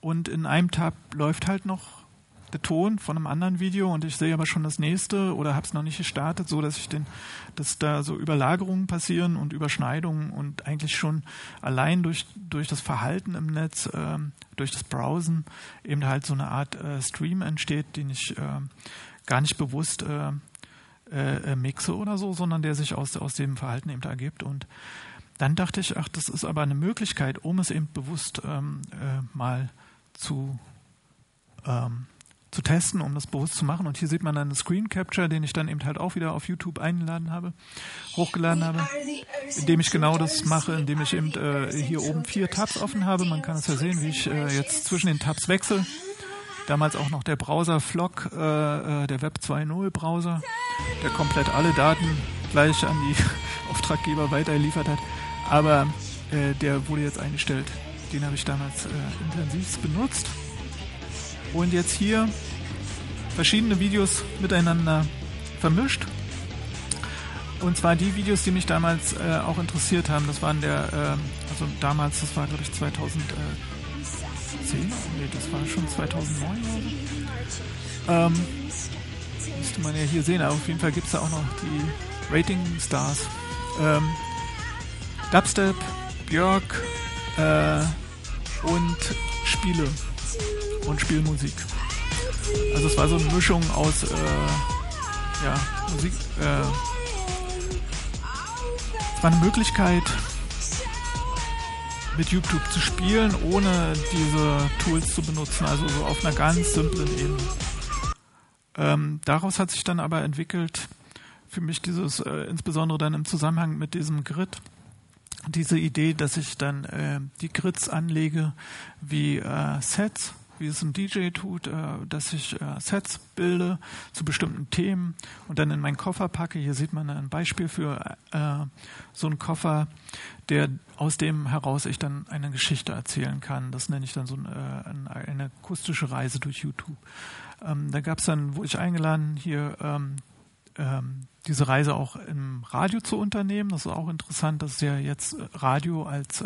Und in einem Tab läuft halt noch Ton von einem anderen Video und ich sehe aber schon das nächste oder habe es noch nicht gestartet, so dass ich den, dass da so Überlagerungen passieren und Überschneidungen und eigentlich schon allein durch durch das Verhalten im Netz, äh, durch das Browsen eben halt so eine Art äh, Stream entsteht, den ich äh, gar nicht bewusst äh, äh, mixe oder so, sondern der sich aus aus dem Verhalten eben ergibt. Und dann dachte ich, ach, das ist aber eine Möglichkeit, um es eben bewusst ähm, äh, mal zu ähm, zu testen, um das bewusst zu machen. Und hier sieht man dann einen Screen Capture, den ich dann eben halt auch wieder auf YouTube eingeladen habe, hochgeladen habe, indem ich genau das mache, indem ich eben äh, hier oben vier Tabs offen habe. Man kann es ja sehen, wie ich äh, jetzt zwischen den Tabs wechsle. Damals auch noch der Browser Flock, äh, äh der Web 2.0 Browser, der komplett alle Daten gleich an die Auftraggeber weitergeliefert hat. Aber äh, der wurde jetzt eingestellt. Den habe ich damals äh, intensiv benutzt und jetzt hier verschiedene Videos miteinander vermischt. Und zwar die Videos, die mich damals äh, auch interessiert haben. Das waren der, äh, also damals, das war glaube ich 2010, nee, das war schon 2009 oder so. Ähm, müsste man ja hier sehen, aber auf jeden Fall gibt es da auch noch die Rating Stars. Ähm, Dubstep, Björk äh, und Spiele und Spielmusik. Also es war so eine Mischung aus äh, ja, Musik. Äh, es war eine Möglichkeit, mit YouTube zu spielen, ohne diese Tools zu benutzen, also so auf einer ganz simplen Ebene. Ähm, daraus hat sich dann aber entwickelt, für mich dieses, äh, insbesondere dann im Zusammenhang mit diesem Grid, diese Idee, dass ich dann äh, die Grids anlege wie äh, Sets wie es ein DJ tut, äh, dass ich äh, Sets bilde zu bestimmten Themen und dann in meinen Koffer packe. Hier sieht man ein Beispiel für äh, so einen Koffer, der aus dem heraus ich dann eine Geschichte erzählen kann. Das nenne ich dann so eine, akustische Reise durch YouTube. Ähm, da gab es dann, wo ich eingeladen, hier ähm, ähm, diese Reise auch im Radio zu unternehmen. Das ist auch interessant, dass ja jetzt Radio als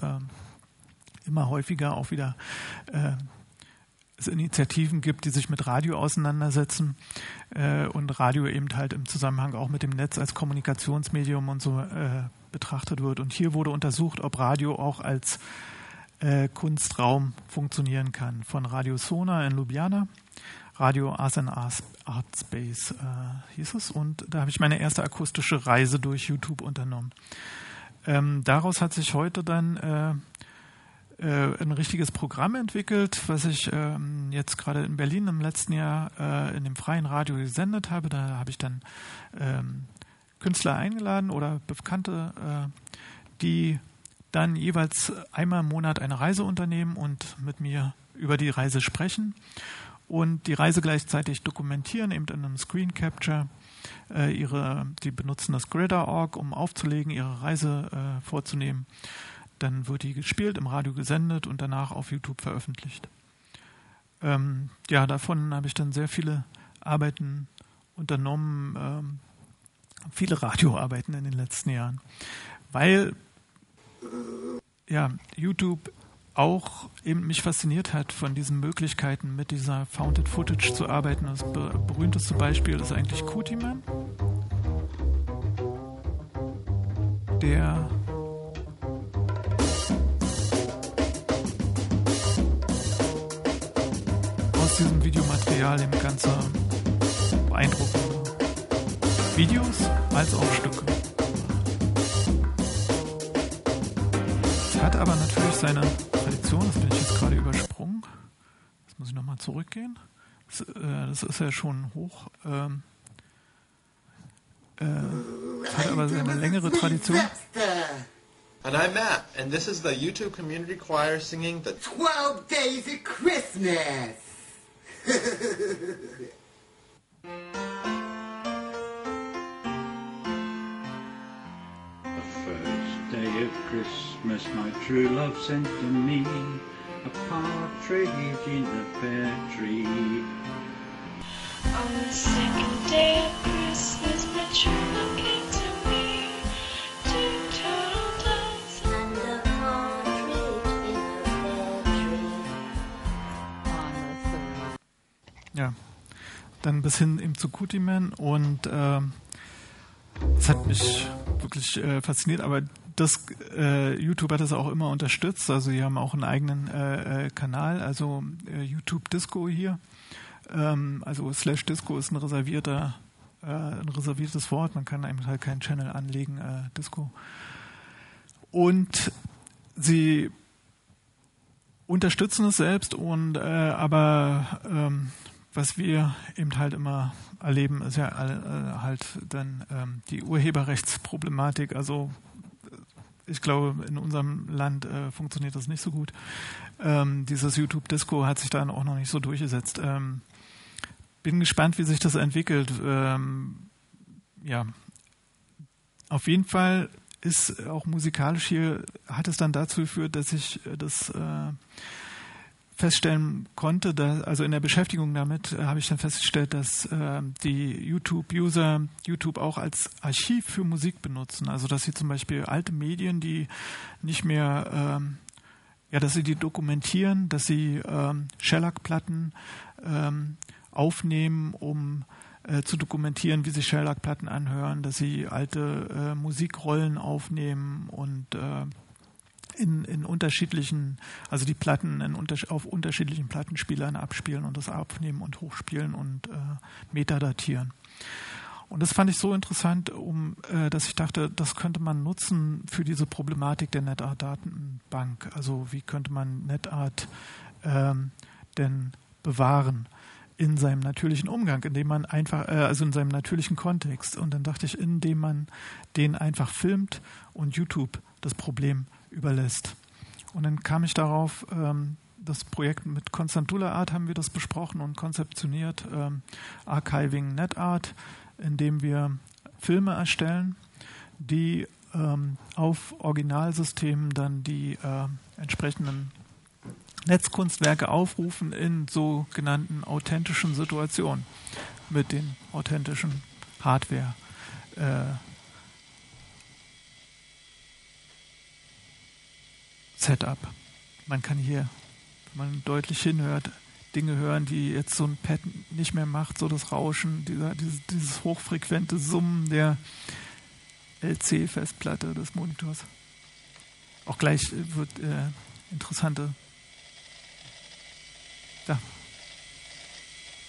immer häufiger auch wieder es Initiativen gibt, die sich mit Radio auseinandersetzen äh, und Radio eben halt im Zusammenhang auch mit dem Netz als Kommunikationsmedium und so äh, betrachtet wird. Und hier wurde untersucht, ob Radio auch als äh, Kunstraum funktionieren kann. Von Radio Sona in Ljubljana, Radio Ars and Art Space äh, hieß es. Und da habe ich meine erste akustische Reise durch YouTube unternommen. Ähm, daraus hat sich heute dann äh, ein richtiges Programm entwickelt, was ich ähm, jetzt gerade in Berlin im letzten Jahr äh, in dem freien Radio gesendet habe. Da habe ich dann ähm, Künstler eingeladen oder Bekannte, äh, die dann jeweils einmal im Monat eine Reise unternehmen und mit mir über die Reise sprechen und die Reise gleichzeitig dokumentieren, eben in einem Screen Capture. Äh, ihre, die benutzen das Gridder.org, um aufzulegen, ihre Reise äh, vorzunehmen. Dann wird die gespielt, im Radio gesendet und danach auf YouTube veröffentlicht. Ähm, ja, davon habe ich dann sehr viele Arbeiten unternommen, ähm, viele Radioarbeiten in den letzten Jahren, weil ja, YouTube auch eben mich fasziniert hat von diesen Möglichkeiten, mit dieser Founded Footage zu arbeiten. Das berühmteste Beispiel ist eigentlich Kutiman, der diesem Videomaterial eben ganze beeindruckende Videos als auch Stücke. Es hat aber natürlich seine Tradition, das bin ich jetzt gerade übersprungen. Jetzt muss ich nochmal zurückgehen. Das, äh, das, ist ja schon hoch. Ähm, äh, es hat aber seine längere Tradition. And I'm Matt, and this is the YouTube Community Choir singing the 12 Days of Christmas. The first day of Christmas my true love sent to me a partridge in a pear tree. On the second day of Christmas my true love Ja, dann bis hin eben zu Cootie-Man und äh, es hat mich wirklich äh, fasziniert, aber das äh, YouTube hat das auch immer unterstützt. Also sie haben auch einen eigenen äh, äh, Kanal, also äh, YouTube Disco hier. Ähm, also slash Disco ist ein reservierter, äh, ein reserviertes Wort. Man kann einem halt keinen Channel anlegen, äh, Disco. Und sie unterstützen es selbst und äh, aber ähm, was wir eben halt immer erleben, ist ja äh, halt dann ähm, die Urheberrechtsproblematik. Also ich glaube, in unserem Land äh, funktioniert das nicht so gut. Ähm, dieses YouTube Disco hat sich dann auch noch nicht so durchgesetzt. Ähm, bin gespannt, wie sich das entwickelt. Ähm, ja, auf jeden Fall ist auch musikalisch hier, hat es dann dazu geführt, dass ich das äh, feststellen konnte, dass, also in der Beschäftigung damit äh, habe ich dann festgestellt, dass äh, die YouTube-User YouTube auch als Archiv für Musik benutzen. Also dass sie zum Beispiel alte Medien, die nicht mehr, ähm, ja, dass sie die dokumentieren, dass sie ähm, Shellac-Platten ähm, aufnehmen, um äh, zu dokumentieren, wie sich Shellac-Platten anhören, dass sie alte äh, Musikrollen aufnehmen und äh, in, in unterschiedlichen, also die Platten in auf unterschiedlichen Plattenspielern abspielen und das aufnehmen und hochspielen und äh, metadatieren. Und das fand ich so interessant, um, äh, dass ich dachte, das könnte man nutzen für diese Problematik der NetArt-Datenbank. Also wie könnte man NetArt ähm, denn bewahren in seinem natürlichen Umgang, indem man einfach, äh, also in seinem natürlichen Kontext. Und dann dachte ich, indem man den einfach filmt und YouTube das Problem überlässt. Und dann kam ich darauf, ähm, das Projekt mit Constantula Art haben wir das besprochen und konzeptioniert, ähm, Archiving NetArt, indem wir Filme erstellen, die ähm, auf Originalsystemen dann die äh, entsprechenden Netzkunstwerke aufrufen in sogenannten authentischen Situationen mit den authentischen Hardware. Äh, Setup. Man kann hier, wenn man deutlich hinhört, Dinge hören, die jetzt so ein Pad nicht mehr macht, so das Rauschen, dieser, dieses, dieses hochfrequente Summen der LC-Festplatte des Monitors. Auch gleich wird äh, interessante. Da.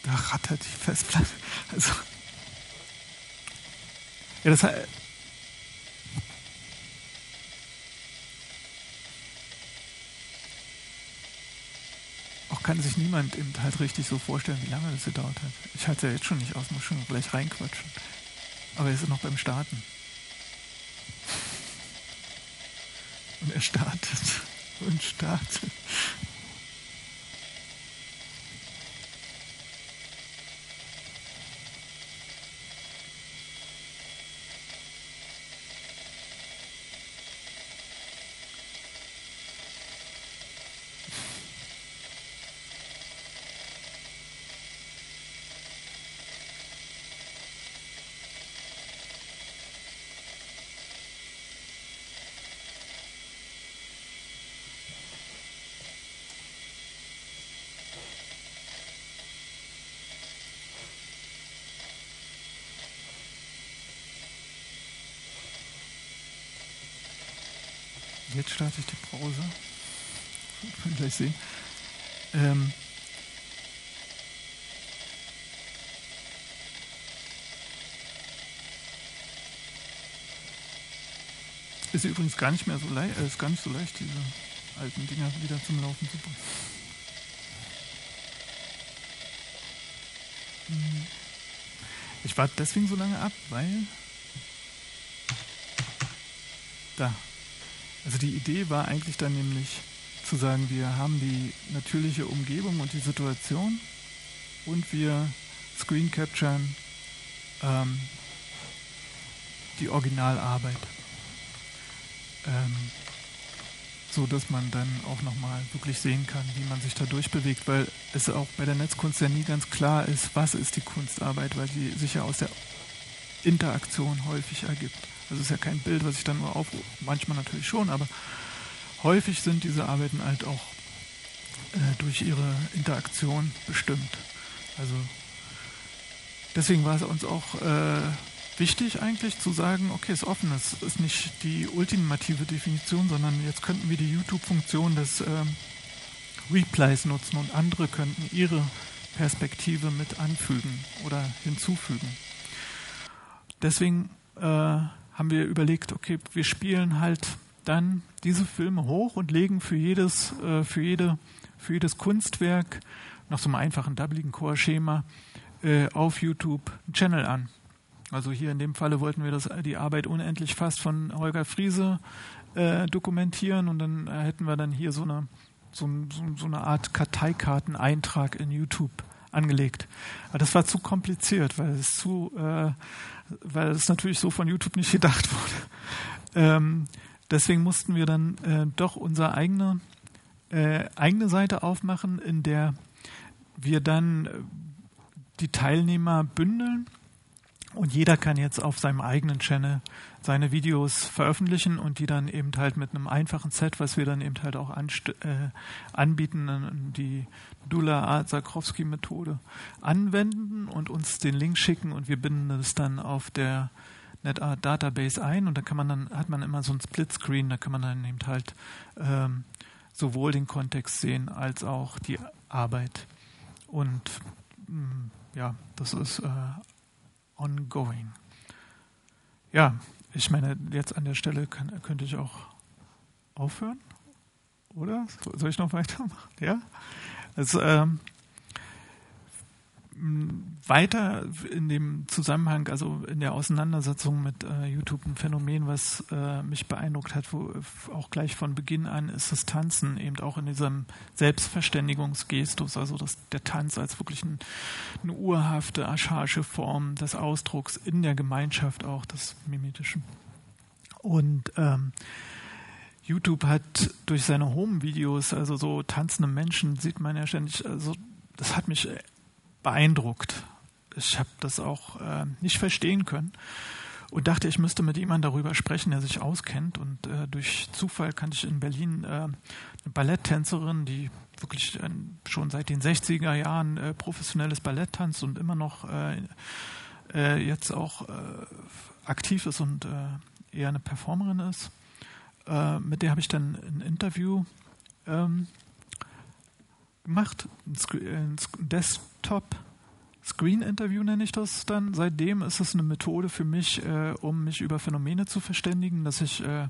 Da rattert die Festplatte. Also. Ja, das heißt. Kann sich niemand eben halt richtig so vorstellen, wie lange das gedauert hat. Ich halte ja jetzt schon nicht aus, muss schon gleich reinquatschen. Aber er ist noch beim Starten. Und er startet und startet. Jetzt starte ich die Browser. Wir werden gleich sehen. Ähm ist übrigens gar nicht mehr so leicht, äh, ist gar nicht so leicht, diese alten Dinger wieder zum Laufen zu bringen. Ich warte deswegen so lange ab, weil da also die Idee war eigentlich dann nämlich zu sagen, wir haben die natürliche Umgebung und die Situation und wir screen capturen ähm, die Originalarbeit. Ähm, so dass man dann auch nochmal wirklich sehen kann, wie man sich da durchbewegt, weil es auch bei der Netzkunst ja nie ganz klar ist, was ist die Kunstarbeit, weil sie sich ja aus der Interaktion häufig ergibt. Das ist ja kein Bild, was ich dann nur aufrufe. Manchmal natürlich schon, aber häufig sind diese Arbeiten halt auch äh, durch ihre Interaktion bestimmt. Also deswegen war es uns auch äh, wichtig eigentlich zu sagen, okay, ist offen, es ist nicht die ultimative Definition, sondern jetzt könnten wir die YouTube-Funktion des ähm, Replies nutzen und andere könnten ihre Perspektive mit anfügen oder hinzufügen. Deswegen äh, haben wir überlegt, okay, wir spielen halt dann diese Filme hoch und legen für jedes, äh, für jede, für jedes Kunstwerk nach so einem einfachen doubligen Core-Schema äh, auf YouTube einen Channel an. Also hier in dem Falle wollten wir das, die Arbeit unendlich fast von Holger Friese äh, dokumentieren und dann hätten wir dann hier so eine, so, so, so eine Art Karteikarteneintrag in YouTube angelegt. Aber das war zu kompliziert, weil es zu, äh, weil es natürlich so von YouTube nicht gedacht wurde. Ähm, deswegen mussten wir dann äh, doch unsere eigene, äh, eigene Seite aufmachen, in der wir dann äh, die Teilnehmer bündeln und jeder kann jetzt auf seinem eigenen Channel seine Videos veröffentlichen und die dann eben halt mit einem einfachen Set, was wir dann eben halt auch äh, anbieten, die Dula Zakowski Methode anwenden und uns den Link schicken und wir binden es dann auf der NetArt Database ein und da kann man dann, hat man immer so ein Splitscreen, da kann man dann eben halt ähm, sowohl den Kontext sehen als auch die Arbeit. Und mh, mm, ja, das ist äh, ongoing. Ja, ich meine, jetzt an der Stelle kann, könnte ich auch aufhören, oder? Soll ich noch weitermachen? Ja? Also, ähm, weiter in dem Zusammenhang, also in der Auseinandersetzung mit äh, YouTube ein Phänomen, was äh, mich beeindruckt hat, wo auch gleich von Beginn an ist das Tanzen eben auch in diesem Selbstverständigungsgestus, also das, der Tanz als wirklich ein, eine urhafte, archaische Form des Ausdrucks in der Gemeinschaft auch des Mimetischen. Und ähm, YouTube hat durch seine Home-Videos, also so tanzende Menschen, sieht man ja ständig, also das hat mich beeindruckt. Ich habe das auch äh, nicht verstehen können und dachte, ich müsste mit jemandem darüber sprechen, der sich auskennt. Und äh, durch Zufall kannte ich in Berlin äh, eine Balletttänzerin, die wirklich äh, schon seit den 60er Jahren äh, professionelles Ballett tanzt und immer noch äh, jetzt auch aktiv ist und eher eine Performerin ist. Mit der habe ich dann ein Interview ähm, gemacht, ein, Sc ein Sc- Desktop. Screen-Interview nenne ich das dann. Seitdem ist es eine Methode für mich, äh, um mich über Phänomene zu verständigen, dass ich äh,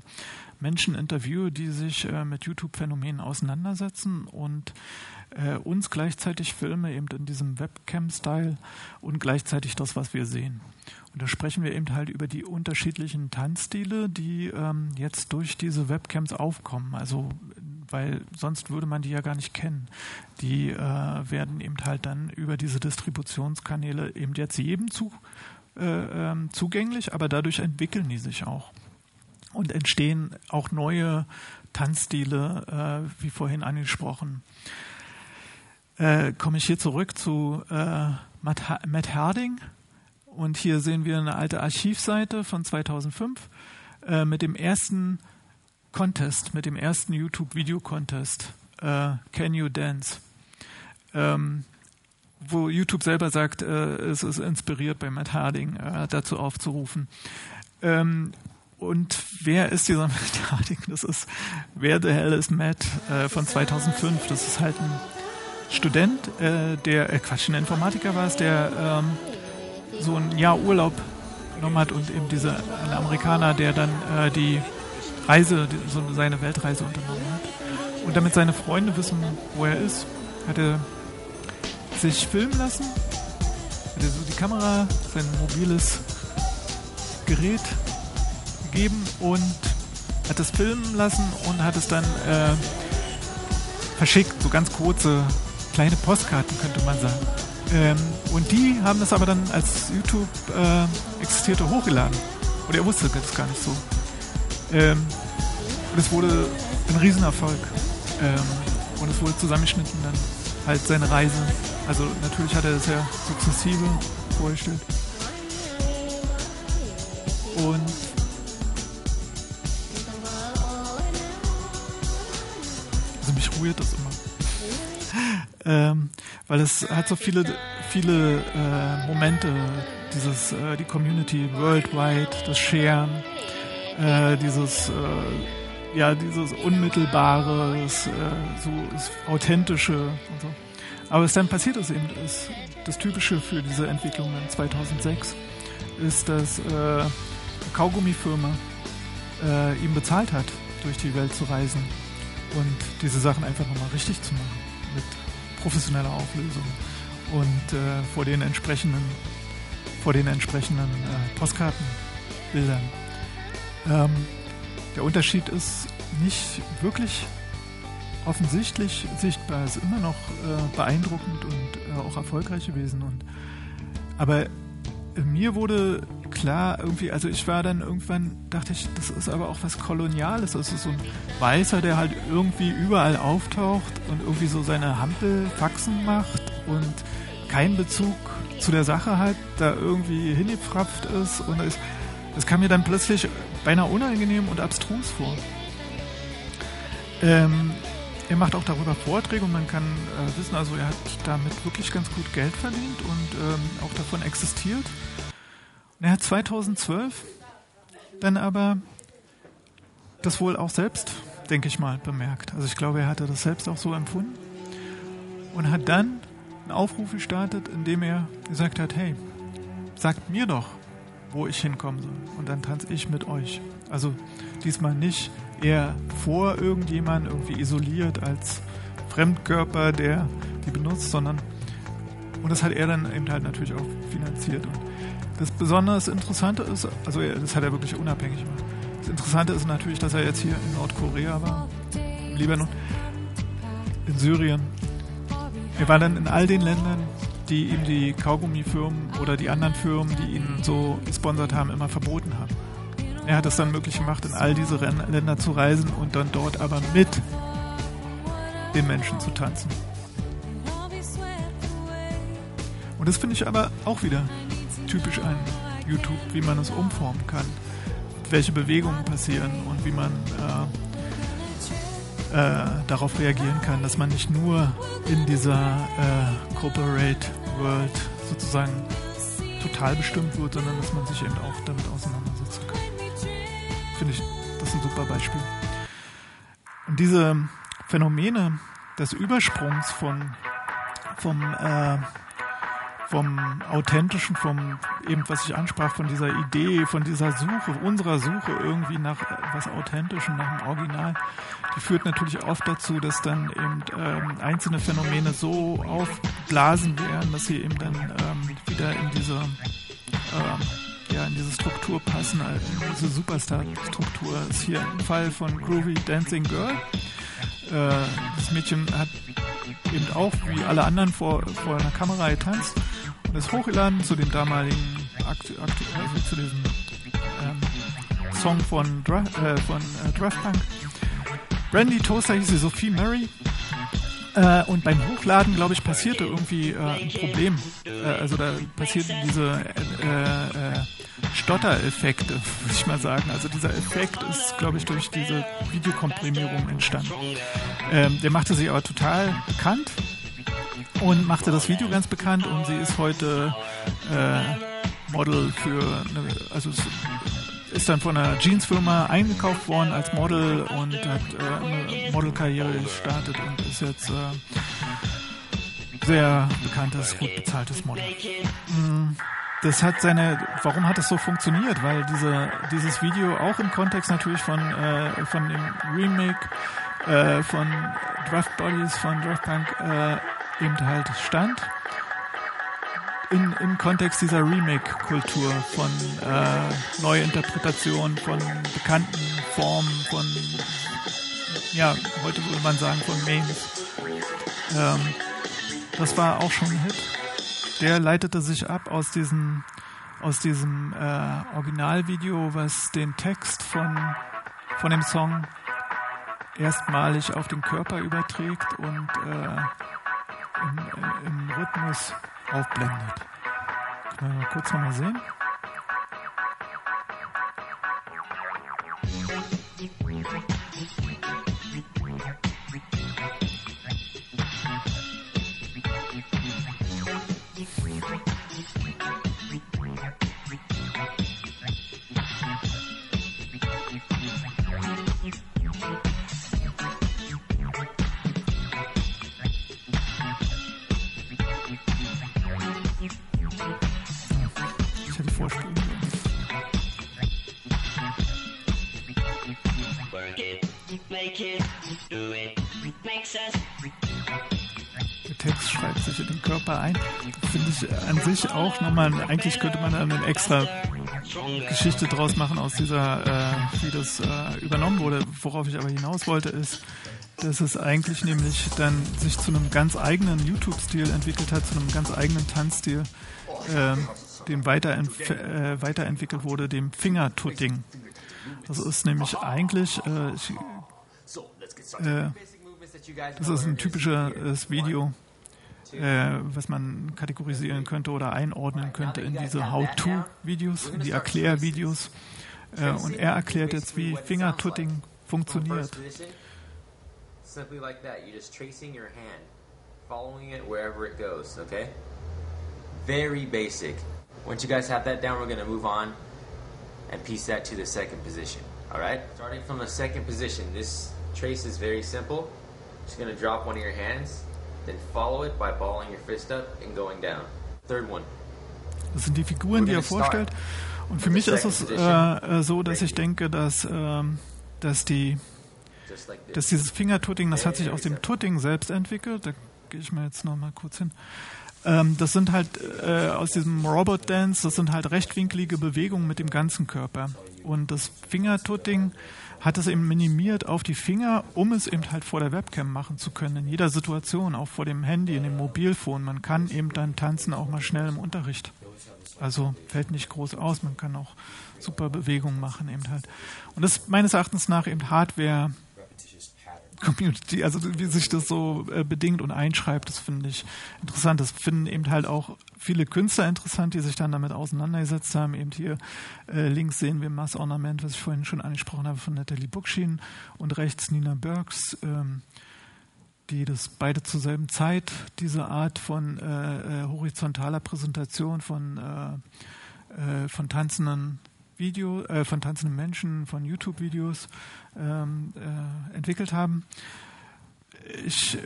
Menschen interviewe, die sich äh, mit YouTube-Phänomenen auseinandersetzen und äh, uns gleichzeitig filme, eben in diesem Webcam-Style und gleichzeitig das, was wir sehen. Und da sprechen wir eben halt über die unterschiedlichen Tanzstile, die ähm, jetzt durch diese Webcams aufkommen. Also, weil sonst würde man die ja gar nicht kennen. Die äh, werden eben halt dann über diese Distributionskanäle eben jetzt jedem zu, äh, ähm, zugänglich, aber dadurch entwickeln die sich auch. Und entstehen auch neue Tanzstile, äh, wie vorhin angesprochen. Äh, Komme ich hier zurück zu äh, Matt, Ha- Matt Harding. Und hier sehen wir eine alte Archivseite von 2005 äh, mit dem ersten Contest, mit dem ersten YouTube-Video-Contest, äh, Can You Dance? Ähm, wo YouTube selber sagt, äh, es ist inspiriert bei Matt Harding, äh, dazu aufzurufen. Ähm, und wer ist dieser Matt Harding? Das ist Wer the Hell is Matt äh, von 2005. Das ist halt ein Student, äh, der, äh, Quatsch, ein Informatiker war es, der ähm, so ein Jahr Urlaub genommen hat und eben dieser ein Amerikaner, der dann äh, die Reise, so seine Weltreise unternommen hat. Und damit seine Freunde wissen, wo er ist, hat er sich filmen lassen, hat er so die Kamera, sein mobiles Gerät gegeben und hat es filmen lassen und hat es dann äh, verschickt, so ganz kurze kleine Postkarten könnte man sagen. Ähm, und die haben das aber dann als YouTube äh, existierte hochgeladen. Und er wusste das gar nicht so. Ähm, und es wurde ein Riesenerfolg. Ähm, und es wurde zusammengeschnitten dann halt seine Reise. Also natürlich hat er das ja sukzessive vorgestellt. Und also mich rührt das immer. Ähm, weil es hat so viele, viele äh, Momente, dieses, äh, die Community worldwide, das Sharen, äh, dieses, äh, ja, dieses unmittelbare, das, äh, so das authentische und so. Aber was dann passiert ist eben, ist das Typische für diese Entwicklung in 2006, ist, dass äh, eine Kaugummifirma äh, ihm bezahlt hat, durch die Welt zu reisen und diese Sachen einfach nochmal richtig zu machen mit professioneller Auflösung und äh, vor den entsprechenden vor den entsprechenden äh, Postkartenbildern. Ähm, der Unterschied ist nicht wirklich offensichtlich sichtbar. Ist immer noch äh, beeindruckend und äh, auch erfolgreich gewesen. Und, aber mir wurde klar, irgendwie, also ich war dann irgendwann, dachte ich, das ist aber auch was Koloniales. Das ist so ein Weißer, der halt irgendwie überall auftaucht und irgendwie so seine Hampelfaxen macht und keinen Bezug zu der Sache hat, da irgendwie hingepfrapft ist und es, das kam mir dann plötzlich beinahe unangenehm und abstrus vor. Ähm, er macht auch darüber Vorträge und man kann äh, wissen, also er hat damit wirklich ganz gut Geld verdient und ähm, auch davon existiert. Und er hat 2012 dann aber das wohl auch selbst, denke ich mal, bemerkt. Also ich glaube, er hatte das selbst auch so empfunden und hat dann einen Aufruf gestartet, in dem er gesagt hat, hey, sagt mir doch, wo ich hinkommen soll. Und dann tanze ich mit euch. Also diesmal nicht eher vor irgendjemand irgendwie isoliert als Fremdkörper, der die benutzt, sondern und das hat er dann eben halt natürlich auch finanziert. Und das besonders Interessante ist, also das hat er wirklich unabhängig gemacht. Das Interessante ist natürlich, dass er jetzt hier in Nordkorea war, im Libanon, in Syrien. Er war dann in all den Ländern, die ihm die Kaugummifirmen oder die anderen Firmen, die ihn so gesponsert haben, immer verboten haben. er hat es dann möglich gemacht, in all diese Länder zu reisen und dann dort aber mit den Menschen zu tanzen. Und das finde ich aber auch wieder typisch an YouTube, wie man es umformen kann, welche Bewegungen passieren und wie man äh, äh, darauf reagieren kann, dass man nicht nur in dieser äh, Corporate World sozusagen total bestimmt wird, sondern dass man sich eben auch damit auseinandersetzen kann. Finde ich, das ist ein super Beispiel. Und diese Phänomene des Übersprungs von vom äh, vom authentischen, vom eben was ich ansprach, von dieser Idee, von dieser Suche, unserer Suche irgendwie nach was Authentischem, nach dem Original, die führt natürlich oft dazu, dass dann eben ähm, einzelne Phänomene so aufblasen werden, dass sie eben dann ähm, wieder in diese ähm, ja, in diese Struktur passen, äh, in diese Superstar-Struktur. Das ist hier ein Fall von Groovy Dancing Girl. Äh, das Mädchen hat eben auch wie alle anderen vor, vor einer Kamera getanzt und ist hochgeladen zu dem damaligen aktu aktu also zu diesem ähm, Song von, Dra äh, von äh, Draft Punk. Brandy Toaster hieß sie Sophie Murray. Äh, und beim Hochladen, glaube ich, passierte irgendwie äh, ein Problem. Äh, also da passierten diese Stottereffekte, würde ich mal sagen. Also dieser Effekt ist, glaube ich, durch diese Videokomprimierung entstanden. Ähm, der machte sie aber total bekannt und machte das Video ganz bekannt und sie ist heute äh, Model für, eine, also ist dann von einer Jeansfirma eingekauft worden als Model und hat äh, eine Modelkarriere gestartet und ist jetzt äh, sehr bekanntes, gut bezahltes Model. Mm, Das hat seine, warum hat es so funktioniert? Weil diese, dieses Video auch im Kontext natürlich von, äh, von dem Remake äh, von Draft Bodies von Draft Punk äh, eben halt stand. In, Im Kontext dieser Remake-Kultur von äh, Neuinterpretationen, von bekannten Formen, von, ja, heute würde man sagen, von Memes. Ähm, das war auch schon ein Hit. Der leitete sich ab aus diesem, aus diesem äh, Originalvideo, was den Text von, von dem Song erstmalig auf den Körper überträgt und äh, im, äh, im Rhythmus aufblendet. Können wir mal kurz nochmal sehen? Der Text schreibt sich in den Körper ein. Finde ich an sich auch nochmal, eigentlich könnte man dann eine extra Geschichte draus machen aus dieser, äh, wie das äh, übernommen wurde. Worauf ich aber hinaus wollte, ist, dass es eigentlich nämlich dann sich zu einem ganz eigenen YouTube-Stil entwickelt hat, zu einem ganz eigenen Tanzstil, äh, dem weiterentf weiterentwicklt wurde, dem Fingertutting. Das ist nämlich eigentlich, äh, ich, äh, das ist ein typisches Video, äh, was man kategorisieren könnte oder einordnen könnte in diese How-To-Videos, die Erklärvideos. Äh, und er erklärt jetzt, wie Fingertutting funktioniert. Simply like that. You're just tracing your hand, following it wherever it goes, okay? Very basic. Once you guys have that down, we're going move on and piece that to the second position, alright? Starting from the second position, this trace is very simple. Just going to drop one of your hands, then follow it by balling your fist up and going down. Third one. Das sind die Figuren, die er vorstellt. Und für mich ist es äh, äh, so, dass ich denke, dass, ähm, dass, die, dass dieses Fingertutting, das hat sich aus dem Tutting selbst entwickelt. Da gehe ich mal jetzt noch mal kurz hin. Ähm, das sind halt äh, aus diesem Robot Dance, das sind halt rechtwinklige Bewegungen mit dem ganzen Körper. Und das Fingertutting hat es eben minimiert auf die Finger, um es eben halt vor der Webcam machen zu können. In jeder Situation, auch vor dem Handy, in dem Mobilfon. Man kann eben dann tanzen auch mal schnell im Unterricht. Also fällt nicht groß aus, man kann auch super Bewegungen machen eben halt. Und das ist meines Erachtens nach eben Hardware Community, also wie sich das so äh, bedingt und einschreibt, das finde ich interessant. Das finden eben halt auch viele Künstler interessant, die sich dann damit auseinandergesetzt haben. Eben hier äh, links sehen wir Mass Ornament, was ich vorhin schon angesprochen habe, von Natalie Bookchin und rechts Nina Burks, ähm, die das beide zur selben Zeit diese Art von äh, äh, horizontaler Präsentation von, äh, äh, von tanzenden Video, äh, von tanzenden Menschen, von YouTube-Videos ähm, äh, entwickelt haben. Ich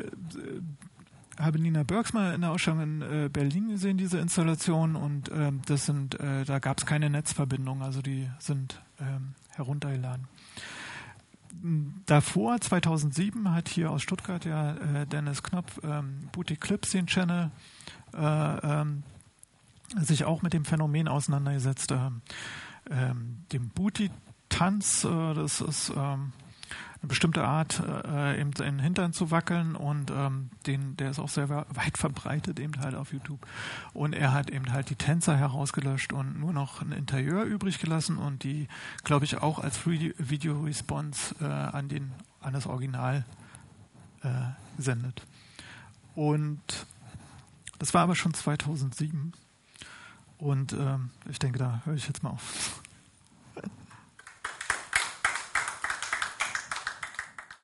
habe Nina Burks mal in der Ausstellung in äh, Berlin gesehen, diese Installation, und ähm, das sind, äh, da gab es keine Netzverbindung, also die sind ähm, heruntergeladen. Davor, 2007, hat hier aus Stuttgart ja äh, Dennis Knopf ähm, Booty Clips den Channel äh, ähm, sich auch mit dem Phänomen auseinandergesetzt, ähm, ähm, dem Booty-Tanz, äh, das ist ähm, eine bestimmte Art, äh, eben den Hintern zu wackeln und ähm, den, der ist auch sehr weit verbreitet eben halt auf YouTube. Und er hat eben halt die Tänzer herausgelöscht und nur noch ein Interieur übrig gelassen und die, glaube ich, auch als Video Response äh, an den an das Original äh, sendet. Und das war aber schon 2007. Und ähm, ich denke, da höre ich jetzt mal auf.